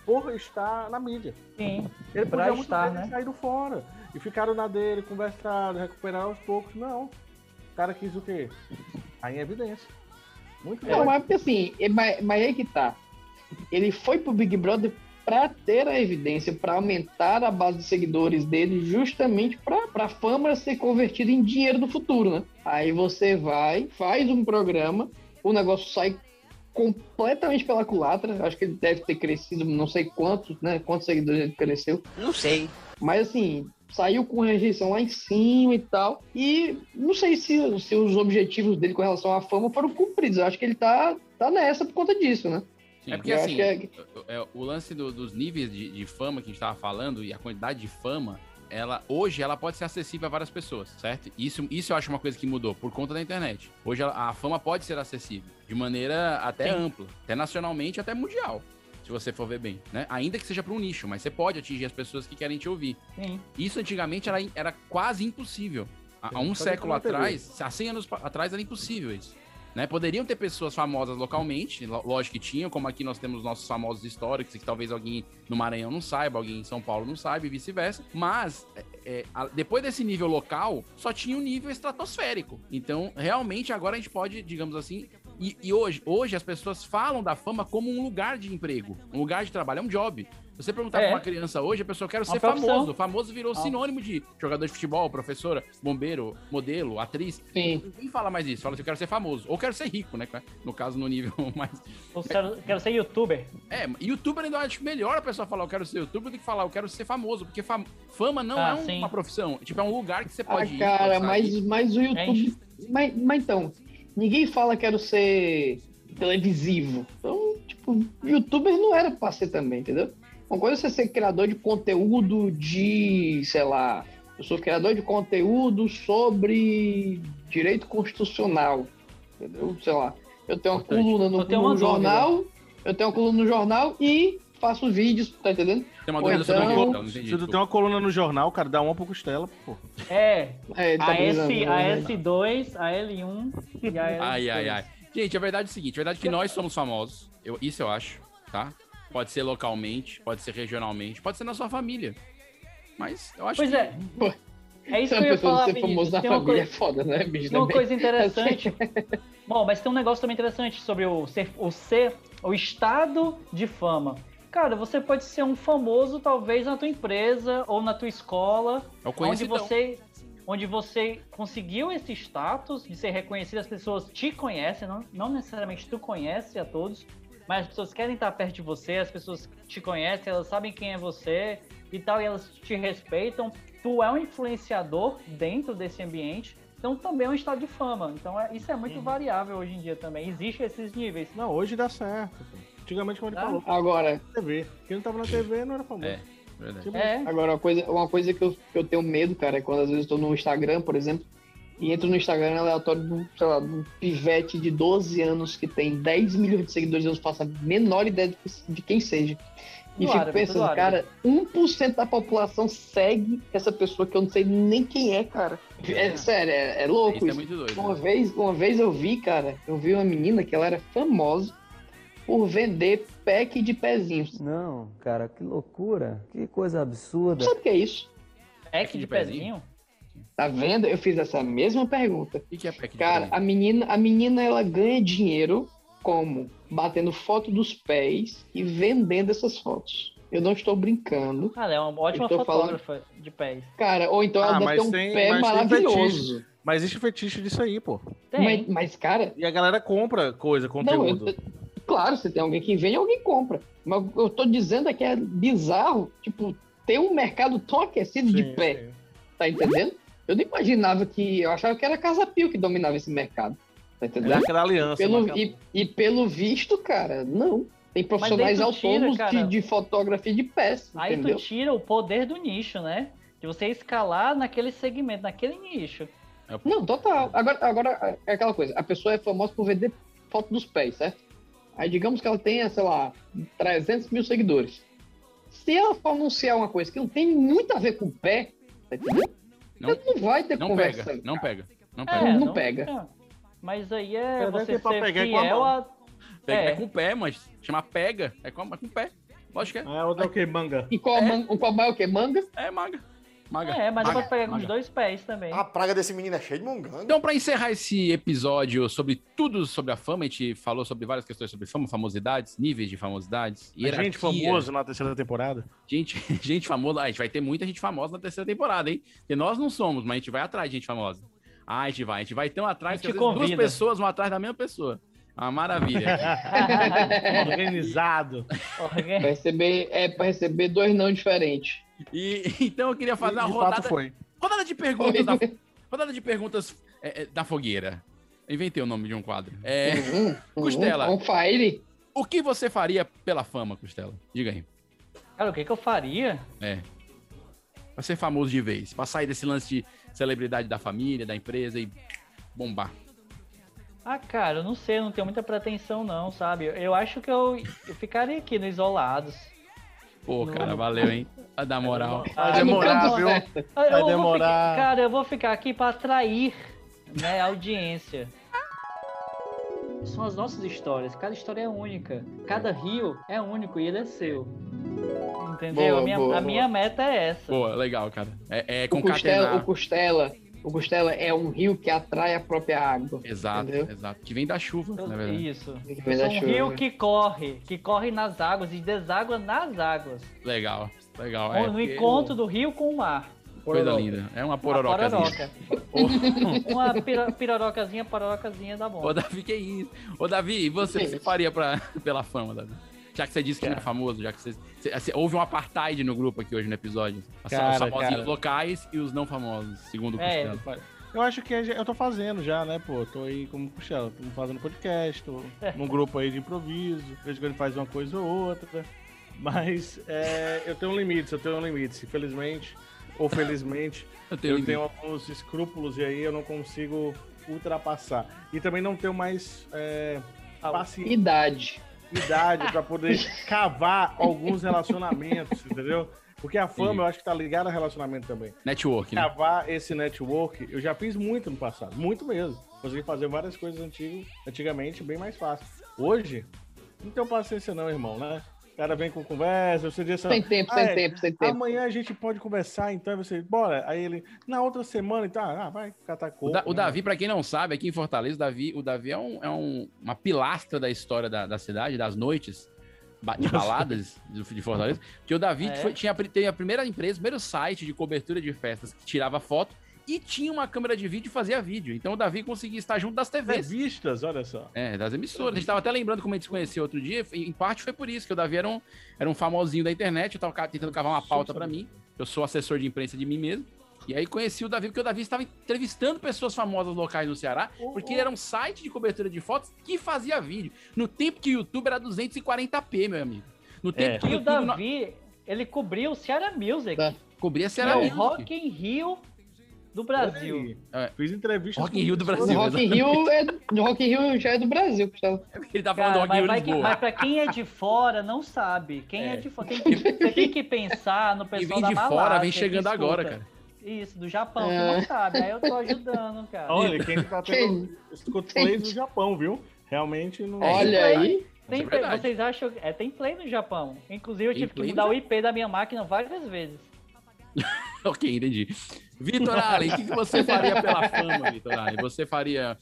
por estar na mídia. Sim. Ele Pra podia muito estar, né? saído fora. E ficaram na dele, conversaram, recuperaram aos poucos. Não. O cara quis o quê? Tá em evidência. Muito Não, bom. mas porque assim, é- mas, mas aí que tá. Ele foi pro Big Brother pra ter a evidência, pra aumentar a base de seguidores dele, justamente pra, pra fama ser convertida em dinheiro do futuro, né? Aí você vai, faz um programa, o negócio sai completamente pela culatra. Acho que ele deve ter crescido, não sei quantos, né? Quantos seguidores ele cresceu. Não sei. Mas assim, saiu com rejeição lá em cima e tal. E não sei se, se os objetivos dele com relação à fama foram cumpridos. Eu acho que ele tá, tá nessa por conta disso, né? É porque assim, acho que é- o lance do- dos níveis de, de fama que a gente tava falando e a quantidade de fama, ela hoje ela pode ser acessível a várias pessoas, certo? Isso, isso eu acho uma coisa que mudou por conta da internet. Hoje ela- a fama pode ser acessível de maneira até Sim. ampla, até nacionalmente, até mundial. Se você for ver bem, né? Ainda que seja para um nicho, mas você pode atingir as pessoas que querem te ouvir. Sim. Isso antigamente era, era quase impossível. Há, um século atrás, há 100 anos atrás era impossível isso. Né? Poderiam ter pessoas famosas localmente, lo- lógico que tinham, como aqui nós temos nossos famosos históricos, que talvez alguém no Maranhão não saiba, alguém em São Paulo não saiba e vice-versa. Mas, é, é, a- depois desse nível local, só tinha um nível estratosférico. Então, realmente, agora a gente pode, digamos assim. E, e hoje, hoje as pessoas falam da fama como um lugar de emprego, um lugar de trabalho, é um job. Você perguntar É. pra uma criança hoje, a pessoa quer ser famoso. Famoso virou Ah. sinônimo de jogador de futebol, professora, bombeiro, modelo, atriz. Sim. Ninguém fala mais isso. Fala assim, eu quero ser famoso. Ou quero ser rico, né? No caso, no nível mais. Eu quero, quero ser youtuber. É, youtuber ainda acho melhor a pessoa falar eu quero ser youtuber do que falar eu quero ser famoso. Porque fam- fama não Ah, é um- uma profissão. Tipo, é um lugar que você Ah, pode ir. cara, mas, mas o YouTube. Mas, mas então, ninguém fala quero ser televisivo. Então, tipo, youtuber não era pra ser também, entendeu? Uma coisa é você ser criador de conteúdo de, sei lá, eu sou criador de conteúdo sobre direito constitucional, entendeu? Sei lá, eu tenho uma Importante. coluna no, no jornal, eu tenho uma coluna no jornal e faço vídeos, tá entendendo? Tem uma dúvida sobre o então-? Não entendi, Se tu tem uma coluna no jornal, cara, dá uma pro Costela, pô. É, É, tá a, S, a né? S2, a L1 e a L2. Ai, ai, ai. Gente, a verdade é o seguinte: a verdade é que nós somos famosos. Eu, isso eu acho, tá? Pode ser localmente, pode ser regionalmente, pode ser na sua família. Mas eu acho Pois que. é. Pô, É isso que a eu ia pessoa falar, ser famoso na Tem uma família coisa- é foda, né, bicho? Tem uma coisa interessante. Bom, mas tem um negócio também interessante sobre o ser, o ser, o estado de fama. Cara, você pode ser um famoso, talvez, na tua empresa ou na tua escola, É o onde você, onde você conseguiu esse status de ser reconhecido, as pessoas te conhecem, não, não necessariamente tu conhece a todos, mas as pessoas querem estar perto de você, as pessoas te conhecem, elas sabem quem é você e tal, e elas te respeitam. Tu é um influenciador dentro desse ambiente, então também é um estado de fama. Então é- isso é muito variável hoje em dia também. Existem esses níveis. Não, hoje dá certo. Antigamente, como ele Dá? falou, Agora, TV. Quem não tava na TV não era famoso. É, verdade. Tipo, É, agora uma coisa, uma coisa que, eu, que eu tenho medo, cara, é quando às vezes eu tô no Instagram, por exemplo, e entro no Instagram aleatório do, sei lá, de um pivete de 12 anos que tem 10 milhões de seguidores, eu não faço a menor ideia de, de quem seja. E Tudo fico árabe, pensando, cara, 1% da população segue essa pessoa que eu não sei nem quem é, cara. É, sério, é, é louco Isso é isso. muito doido. Uma vez, uma vez eu vi, cara, eu vi uma menina que ela era famosa por vender pack de pezinhos. Não, cara, que loucura. Que coisa absurda. Sabe o que é isso? pack de de pezinho? pezinho. Tá vendo? Eu fiz essa mesma pergunta. O que, que é pack de Cara, a menina, a menina ela ganha dinheiro como? Batendo foto dos pés e vendendo essas fotos. Eu não estou brincando. Ah, ela é uma ótima tô falando- fotógrafa de pés. Cara, ou então ela Ah, deve ter um tem- pé maravilhoso. Mas existe fetiche disso aí, pô. Tem. Mas, mas, cara, E a galera compra coisa, não, conteúdo. eu- claro, se tem alguém que vende, alguém compra. Mas eu tô dizendo é que é bizarro, tipo, ter um mercado tão aquecido de Sim, pé. sim. Tá entendendo? Eu não imaginava que. Eu achava que era a Casa Pio que dominava esse mercado. Tá entendendo? É aquela aliança. Pelo, e, e pelo visto, cara, não. Tem profissionais tira, autônomos cara. de, de fotografia de pés, Aí entendeu? tu tira o poder do nicho, né? De você escalar naquele segmento, naquele nicho. Não, total. Agora, agora é aquela coisa, a pessoa é famosa por vender foto dos pés, certo? Aí digamos que ela tenha, sei lá, 300 mil seguidores. Se ela for anunciar uma coisa que não tem muito a ver com o pé, tá entendendo? Não- não vai ter Não conversa. pega, não pega. Não É, pega. não pega. é. Mas aí é você pra ser pegar fiel a. Pega é. É. com o pé, mas chama pega. É com, é com o pé. Lógico que é. Ah, outra é o que? Manga. E qual, É. man- qual é o que? Manga? É maga. Maga. É, mas maga, pode pegar com os dois pés também. A praga desse menino é cheia de munganga. Então, para encerrar esse episódio sobre tudo sobre a fama, a gente falou sobre várias questões sobre fama, famosidades, níveis de famosidades, A gente hierarquia. famoso na terceira temporada. Gente, gente famosa. Ah, a gente vai ter muita gente famosa na terceira temporada, hein? Porque nós não somos, mas a gente vai atrás de gente famosa. Ah, a gente vai. A gente vai tão atrás que duas pessoas vão atrás da mesma pessoa. Uma maravilha. Organizado. Pra receber, é pra receber dois não diferentes. E então eu queria fazer uma rodada, foi. rodada de perguntas da, rodada de perguntas é, é, da fogueira. Inventei o nome de um quadro. É, Uhum, uhum. Costela. On fire. o que você faria pela fama, Costela? Diga aí. Cara, o que, que eu faria? É. Pra ser famoso de vez. Pra sair desse lance de celebridade da família, da empresa e bombar. Ah, cara, eu não sei, eu não tenho muita pretensão, não, sabe? Eu acho que eu, eu ficaria aqui no Isolados. Pô, cara, valeu, hein? A da moral. Vai demorar, viu? Vai demorar. ficar- cara, eu vou ficar aqui pra atrair né, a audiência. São as nossas histórias. Cada história é única. Cada rio é único e ele é seu. Entendeu? Boa, a, minha, boa, a boa. minha meta é essa. Pô, legal, cara. É, é O Costela, o Costela, o Costela é um rio que atrai a própria água. Exato, Entendeu? exato. Que vem da chuva, na verdade. Isso. Que vem da um chuva. rio que corre, que corre nas águas e deságua nas águas. Legal, legal. no É, porque- encontro do rio com o mar. Coisa Pororoca. linda. É uma Uma pororoca. Uma piro- pirorocazinha, pororocazinha dá bom. Ô, Davi, que isso? Ô, Davi, e você, o que você faria pra, pela fama, Davi? Já que você disse que não é famoso, já que você, você- você- Houve um apartheid no grupo aqui hoje no episódio. Os Cara, famosinhos cara. locais e os não famosos, segundo o É. Costela. Eu acho que eu tô fazendo já, né, pô? Tô aí como Puxela, tô fazendo podcast, tô num grupo aí de improviso, de vez em quando faz uma coisa ou outra. Mas é, eu tenho limites, eu tenho limites. Infelizmente, ou felizmente, Eu tenho eu tenho alguns escrúpulos e aí eu não consigo ultrapassar. E também não tenho mais é, paciência. Idade. idade pra poder cavar alguns relacionamentos, entendeu? Porque a fama Sim. eu acho que tá ligada a relacionamento também. Network, né? Cavar esse network, eu já fiz muito no passado, muito mesmo. Consegui fazer várias coisas antigo, antigamente bem mais fácil. Hoje, não tenho paciência não, irmão, né? O cara vem com conversa, você diz assim, Sem tempo, "Ah, sem é, tempo, sem tempo. Amanhã a gente pode conversar, então você, bora. Aí ele, na outra semana, então, ah, vai catar O, coco. Da- o né? Davi, pra quem não sabe, aqui em Fortaleza, o Davi, o Davi é, um- é um- uma pilastra da história da, da cidade, das noites de baladas de Fortaleza. Que o Davi É? foi- tinha, teve a primeira empresa, o primeiro site de cobertura de festas que tirava foto e tinha uma câmera de vídeo e fazia vídeo. Então o Davi conseguia estar junto das TVs. Revistas, olha só. É, das emissoras. A gente tava até lembrando como a gente se conheceu outro dia. Em parte foi por isso que o Davi era um, era um famosinho da internet. Eu tava ca- tentando cavar uma pauta pra mim. Eu sou assessor de imprensa de mim mesmo. E aí conheci o Davi, porque o Davi estava entrevistando pessoas famosas locais no Ceará, porque ele era um site de cobertura de fotos que fazia vídeo. No tempo que o YouTube era 240p, meu amigo. No tempo que E o YouTube... Davi, ele cobriu o Ceará Music. Cobria que Ceará é o Music. Rock in Rio do Brasil. Fiz entrevista. Rock in Rio do O Brasil. Rock in Rio, é, o Rock in Rio já é do Brasil, Gustavo. Ele tá Cara, mas, vai que- mas pra quem é de fora, não sabe. Quem é, de fora. Tem que, você tem que pensar no Quem pessoal vem de da fora Malásia, vem que chegando agora, cara. Isso, do Japão, que É. não sabe. Aí eu tô ajudando, cara. Olha, quem tá tendo escuta play no Japão, viu? Realmente não. Olha aí. Tem é vocês acham. É, tem play no Japão. Inclusive, eu Tem tive que mudar o. IP da minha máquina várias vezes. ok, entendi. Vitor Allen, o que, que você faria pela fama, Vitor Allen? Você faria.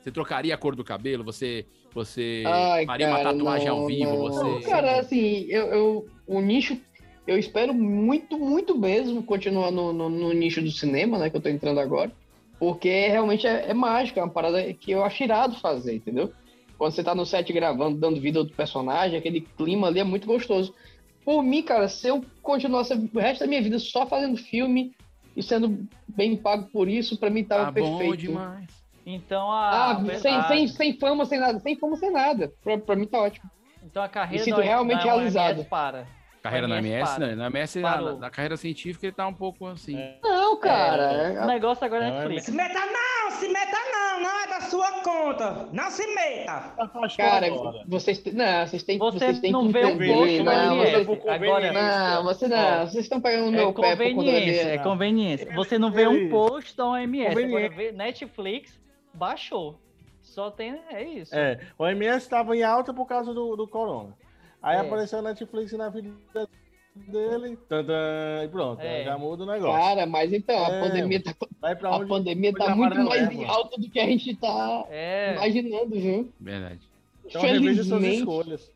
Você trocaria a cor do cabelo? Você, você Ai, faria uma cara, tatuagem não, ao vivo? não. Você. Não, cara, assim, eu, eu- o nicho, eu espero muito, muito mesmo continuar no, no, no nicho do cinema, né, que eu tô entrando agora, porque realmente é, é mágica, é uma parada que eu acho irado fazer, entendeu? Quando você tá no set gravando, dando vida ao personagem, aquele clima ali é muito gostoso. Por mim, cara, se eu continuasse o resto da minha vida só fazendo filme e sendo bem pago por isso, pra mim tava Tá bom perfeito. demais. Então a. Ah, sem, a- sem, sem fama, sem nada, sem fama, sem nada. Pra, pra mim tá ótimo. Então a carreira Me sinto da- realmente da realizado. OMS para. Carreira na OMS MS, para. né? Na MS, na, na carreira científica, ele tá um pouco assim. Não, cara. O negócio agora é Não, é Netflix. Se meta não, se meta não, não é da sua conta. Não se meta. Cara, vocês, não, vocês têm, Você vocês têm não que vê um entender, post não, no vocês- MS. Agora, não, você não, vocês estão pegando no É meu pé conta conveniência, é conveniência. Você não vê um post da OMS, agora vê Netflix, baixou. Só tem, é isso. É, o MS estava em alta por causa do, do corona. Aí É. apareceu a Netflix na vida dele, tadã, e pronto, É. já muda o negócio. Cara, mas então, a É, pandemia tá, vai pra a pandemia tá a muito mais em alta do que a gente tá É. imaginando, viu? Verdade. Então reveja suas Infelizmente, escolhas.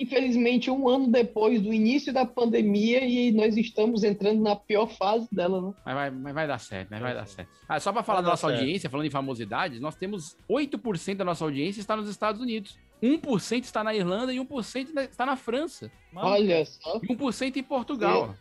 infelizmente, um ano depois do início da pandemia e nós estamos entrando na pior fase dela, né? Mas vai, mas vai dar certo, né? Vai dar certo. Ah, só pra falar Vai da nossa certo. audiência, falando em famosidades, nós temos 8% da nossa audiência está nos Estados Unidos. 1% está na Irlanda e 1% na- está na França. Olha só. E 1% em Portugal.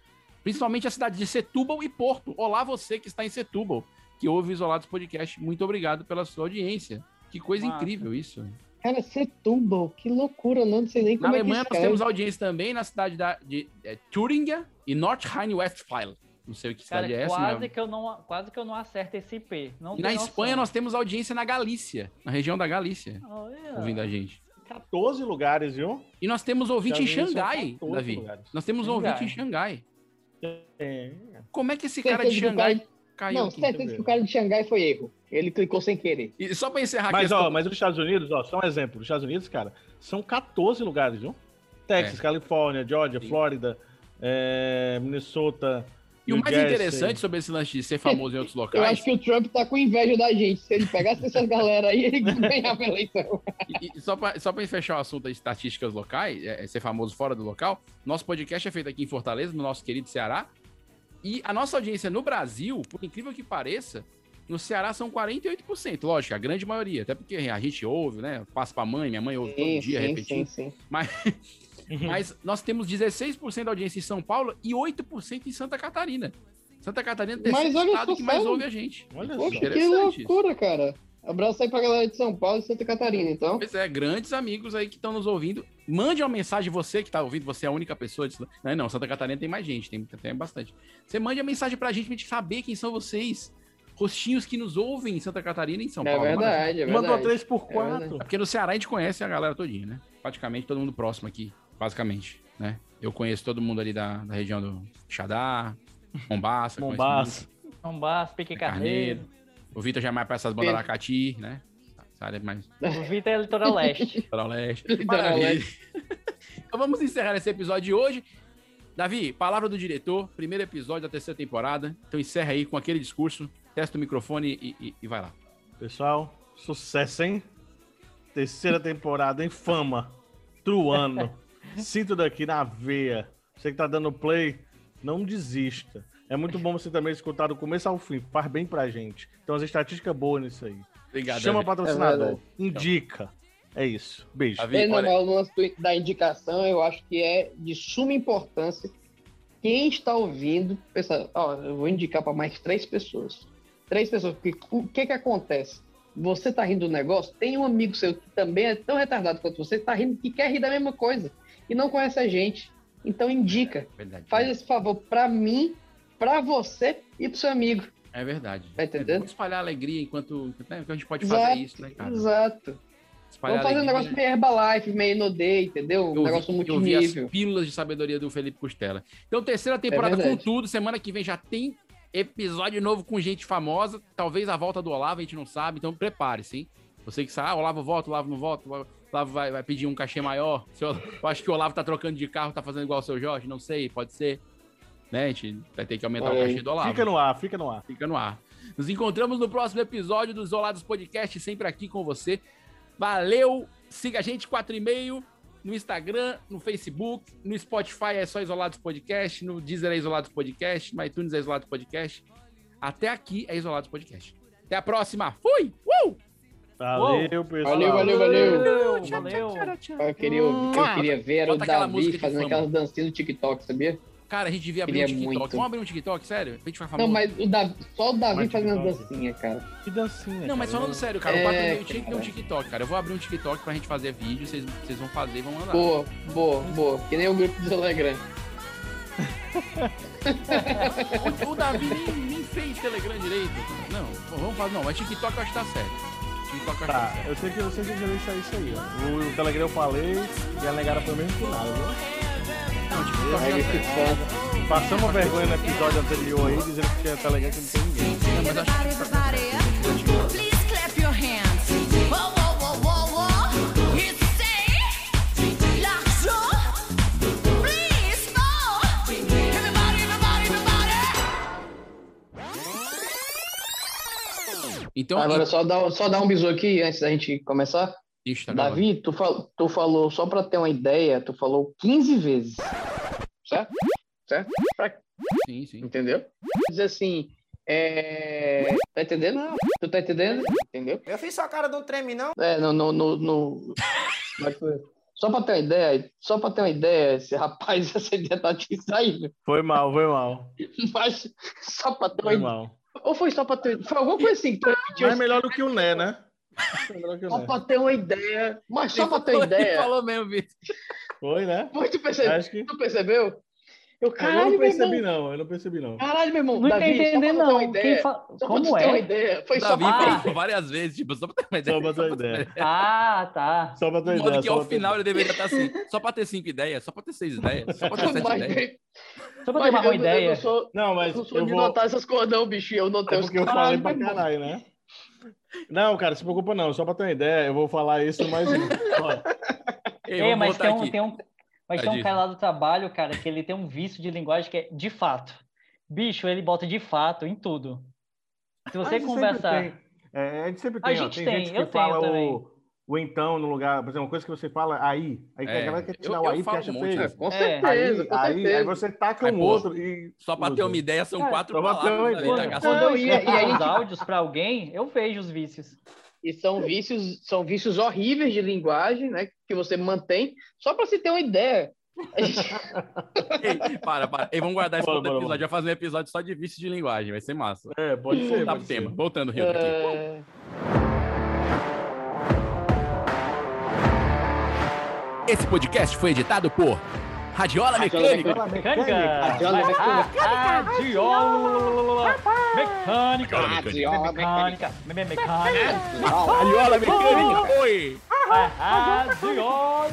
Principalmente a cidade de Setúbal e Porto. Olá, você que está em Setúbal, que ouve o Isolados Podcast. Muito obrigado pela sua audiência. Que coisa Massa. incrível isso. Cara, Setúbal, que loucura, não sei nem Na como Alemanha é que nós escreve. temos audiência também na cidade da, de é, Thuringia e North Rhine-Westphalia. Não sei o que Cara, cidade é essa, quase, né? que eu não, quase que eu não acerto esse IP. Não E na noção. Espanha nós temos audiência na Galícia, na região da Galícia, Olha. ouvindo a gente. 14 lugares, viu? E nós temos ouvinte em Xangai, 14 Davi. lugares. Nós temos Xangai. ouvinte em Xangai. É. Como é que esse Certeza cara de Xangai cara- caiu Não, aqui? certeza que o cara de Xangai foi erro. Ele clicou sem querer. E só pra encerrar Mas, aqui... ó, mas os Estados Unidos, ó, só um exemplo. Os Estados Unidos, cara, são 14 lugares, viu? Texas, É. Califórnia, Georgia, Flórida, é, Minnesota. E o mais interessante sobre esse lance de ser famoso em outros Eu locais... acho que o Trump tá com inveja da gente. Se ele pegasse essas galera aí, ele ganhava a eleição. E, e só pra, só pra fechar o assunto das estatísticas locais, é, é ser famoso fora do local, nosso podcast é feito aqui em Fortaleza, no nosso querido Ceará. E a nossa audiência no Brasil, por incrível que pareça, no Ceará são 48%. Lógico, a grande maioria. Até porque a gente ouve, né? Passa pra mãe, minha mãe ouve todo Sim, dia sim, repetindo. sim, sim. Mas, mas nós temos 16% da audiência em São Paulo e 8% em Santa Catarina. Santa Catarina é o estado só, que mais ouve a gente. Olha Poxa, que Interessante isso. loucura, cara. Abraço aí pra galera de São Paulo e Santa Catarina, então. Pois é, grandes amigos aí que estão nos ouvindo. Mande uma mensagem, você que tá ouvindo, você é a única pessoa. De... Não, não, Santa Catarina tem mais gente, tem, tem bastante. Você mande a mensagem pra gente, pra gente saber quem são vocês. Rostinhos que nos ouvem em Santa Catarina e em São É Paulo. verdade, é Mandou verdade. 3 por É 4 verdade. É porque no Ceará a gente conhece a galera todinha, né? Praticamente todo mundo próximo aqui, basicamente, né? Eu conheço todo mundo ali da, da região do Xadá, Mombaça. Mombaça. muito, Mombasa, Pique Carneiro. Carneiro. O Vitor já é mais pra essas bandas Aracati, né? Essa área mais O Vitor é litoral leste. Litoral Leste. Litoral Maravilha. então vamos encerrar esse episódio de hoje. Davi, palavra do diretor, primeiro episódio da terceira temporada. Então encerra aí com aquele discurso, testa o microfone e, e- e vai lá. Pessoal, sucesso, hein? Terceira temporada em fama. Truano. Sinto daqui na veia. Você que tá dando play, não desista. É muito bom você também escutar do começo ao fim. Faz bem pra gente. Então, as estatísticas boas nisso aí. Obrigado, Chama Davi. patrocinador. É indica. É isso. Beijo. Davi, É, não, olha- mas o lance da indicação, eu acho que é de suma importância. Quem está ouvindo, pensa, ó, eu vou indicar para mais três pessoas. Três pessoas, porque o que que acontece? Você tá rindo do negócio, tem um amigo seu que também é tão retardado quanto você, tá rindo, que quer rir da mesma coisa e não conhece a gente. Então indica. Verdade. Faz esse favor para mim, para você e pro seu amigo. É verdade. Tá entendendo? Vamos espalhar alegria enquanto. Né, que a gente pode Exato, fazer isso, né, cara? Exato. Espalhar Vamos fazer um alegria. negócio meio Herbalife, meio Inodê, entendeu? Um Eu negócio eu ouvi as multinível. pílulas de sabedoria do Felipe Costela. Então, terceira temporada com verdade. tudo. Semana que vem já tem episódio novo com gente famosa. Talvez a volta do Olavo, a gente não sabe. Então, prepare-se, hein? Você que sabe, ah, Olavo volta, Olavo não volta, o Olavo vai, vai pedir um cachê maior. Eu, eu acho que o Olavo tá trocando de carro, tá fazendo igual o seu Jorge, não sei, pode ser. Né? A gente vai ter que aumentar Olha o cachê do Olavo. Fica no ar, fica no ar. Fica no ar. Nos encontramos no próximo episódio do Isolados Podcast, sempre aqui com você. Valeu! Siga a gente, 4 e meio, no Instagram, no Facebook, no Spotify é só Isolados Podcast, no Deezer é Isolados Podcast, no iTunes é Isolados Podcast. Até aqui é Isolados Podcast. Até a próxima. Fui! Uh! Valeu, pessoal. Valeu, valeu, valeu. Valeu. Eu queria, eu queria ver era o Bota aquela música Davi de fazendo aquelas dancinhas do TikTok, sabia? Cara, a gente devia abrir um Queria TikTok. muito. Vamos abrir um TikTok, sério? A gente vai famoso. Não, mas o Davi, só o Davi fazendo dancinhas, cara. Que dancinha. Não, mas falando sério, cara, o É, 4 e meio tinha que ter um. TikTok, cara. Eu vou abrir um TikTok pra gente fazer vídeo, vocês vocês vão fazer e vão mandar. Boa, boa, boa. Que nem o grupo do Telegram. O, o Davi nem, nem fez Telegram direito. Não, pô, vamos fazer. Não, mas TikTok eu acho que tá certo. TikTok eu acho que tá Tá, eu sei que eu sei que eu já deixar isso aí, ó. O, o Telegram eu falei e a negada foi mesmo que nada, viu? Não, Aí esse fã. Passamos vergonha no episódio anterior aí, dizendo que tinha Telegram que não tem ninguém. Não, mas eu acho que TikTok certo. Please clap your hands. Whoa, whoa, whoa, whoa, whoa. It's say, l'action. Please, no. Everybody, everybody, everybody. Então, Agora, só dar, só dar um bisu aqui antes da gente começar. Tá Davi, tu, fal, tu falou, só pra ter uma ideia, tu falou 15 vezes. Certo? Certo? Pra-. Sim, sim. Entendeu? Diz assim, é... Tá entendendo? Tu tá entendendo? Entendeu? Eu fiz sua cara, não treme, não. É, no... no, no, no... É? Só pra ter uma ideia, só pra ter uma ideia, esse rapaz, essa ideia tá te saindo. Foi mal, foi mal. Mas só pra ter uma Foi ideia. mal. Ou foi só pra ter. Foi alguma coisa assim que tu repetiu. Mas é melhor do que o Né, né? É Só Né. pra ter uma ideia. Mas só pra ter Ele ideia. falou mesmo, Vitor. Foi, né? Foi, tu, percebeu? Acho que- tu percebeu? Eu, eu caralho, não meu percebi, não. Eu não percebi, não. Caralho, meu irmão. Não Davi, entendi só não. ideia. fa... Só Como tu ter uma é? ideia. Foi só Davi pra falou várias vezes, tipo, só pra ter uma ideia. Só pra ter uma ideia. Ah, tá. Só pra ter ideia. que só ao pra ter- final ele deveria estar assim, só pra ter cinco ideias, só pra ter seis ideias, só pra ter sete Mas, ideias. Só pra ter uma eu, eu ideia. não sou, Não, mas eu não sou eu de vou... notar essas coisas, não, bicho. Eu notei É os porque eu falei caralho, pra caralho, né? Não, cara, se preocupa não. Só pra ter uma ideia, eu vou falar isso mais um. Ó, Ei, É, mas tem um, tem um, mas Ah, tem um cara lá do trabalho, cara, que ele tem um vício de linguagem que é de fato. Bicho, ele bota de fato em tudo. Se a você gente conversar. É, a gente sempre A tem, ó. gente Tem, tem, gente eu que fala tenho também. o, o então no lugar. Por exemplo, uma coisa que você fala aí. Aí que É, a galera quer tirar eu- o aí porque acha um feio. né? Com É. certeza, Aí, com aí, certeza. aí você taca Aí, um pô, outro e. Só pra ter uma ideia, são Cara, quatro palavras. uma ideia. Tagaçu? Quando eu Não, e- aí- os áudios pra alguém, eu vejo os vícios. E são vícios, são vícios horríveis de linguagem, né? Que você mantém, só pra se ter uma ideia. Ei, para, para. Ei, vamos guardar esse Bora, outro bora, episódio. Vai fazer um episódio só de vício de linguagem. Vai ser massa. É, pode ser. Voltar Pode pro ser. tema. Voltando, Rio. aqui. É, Esse podcast foi editado por Radiola Mecânica. Mecânica! Radiola mecânica. Radiola mecânica! Radiola Mecânica! Me- Mecânica! Radiola Mecânica. Oi. Radiola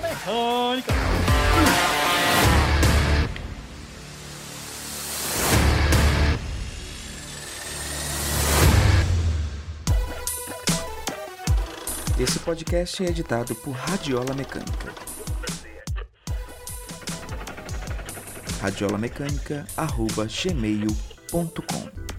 mecânica! Esse podcast é editado por Radiola Mecânica. radiolamecânica.gmail.com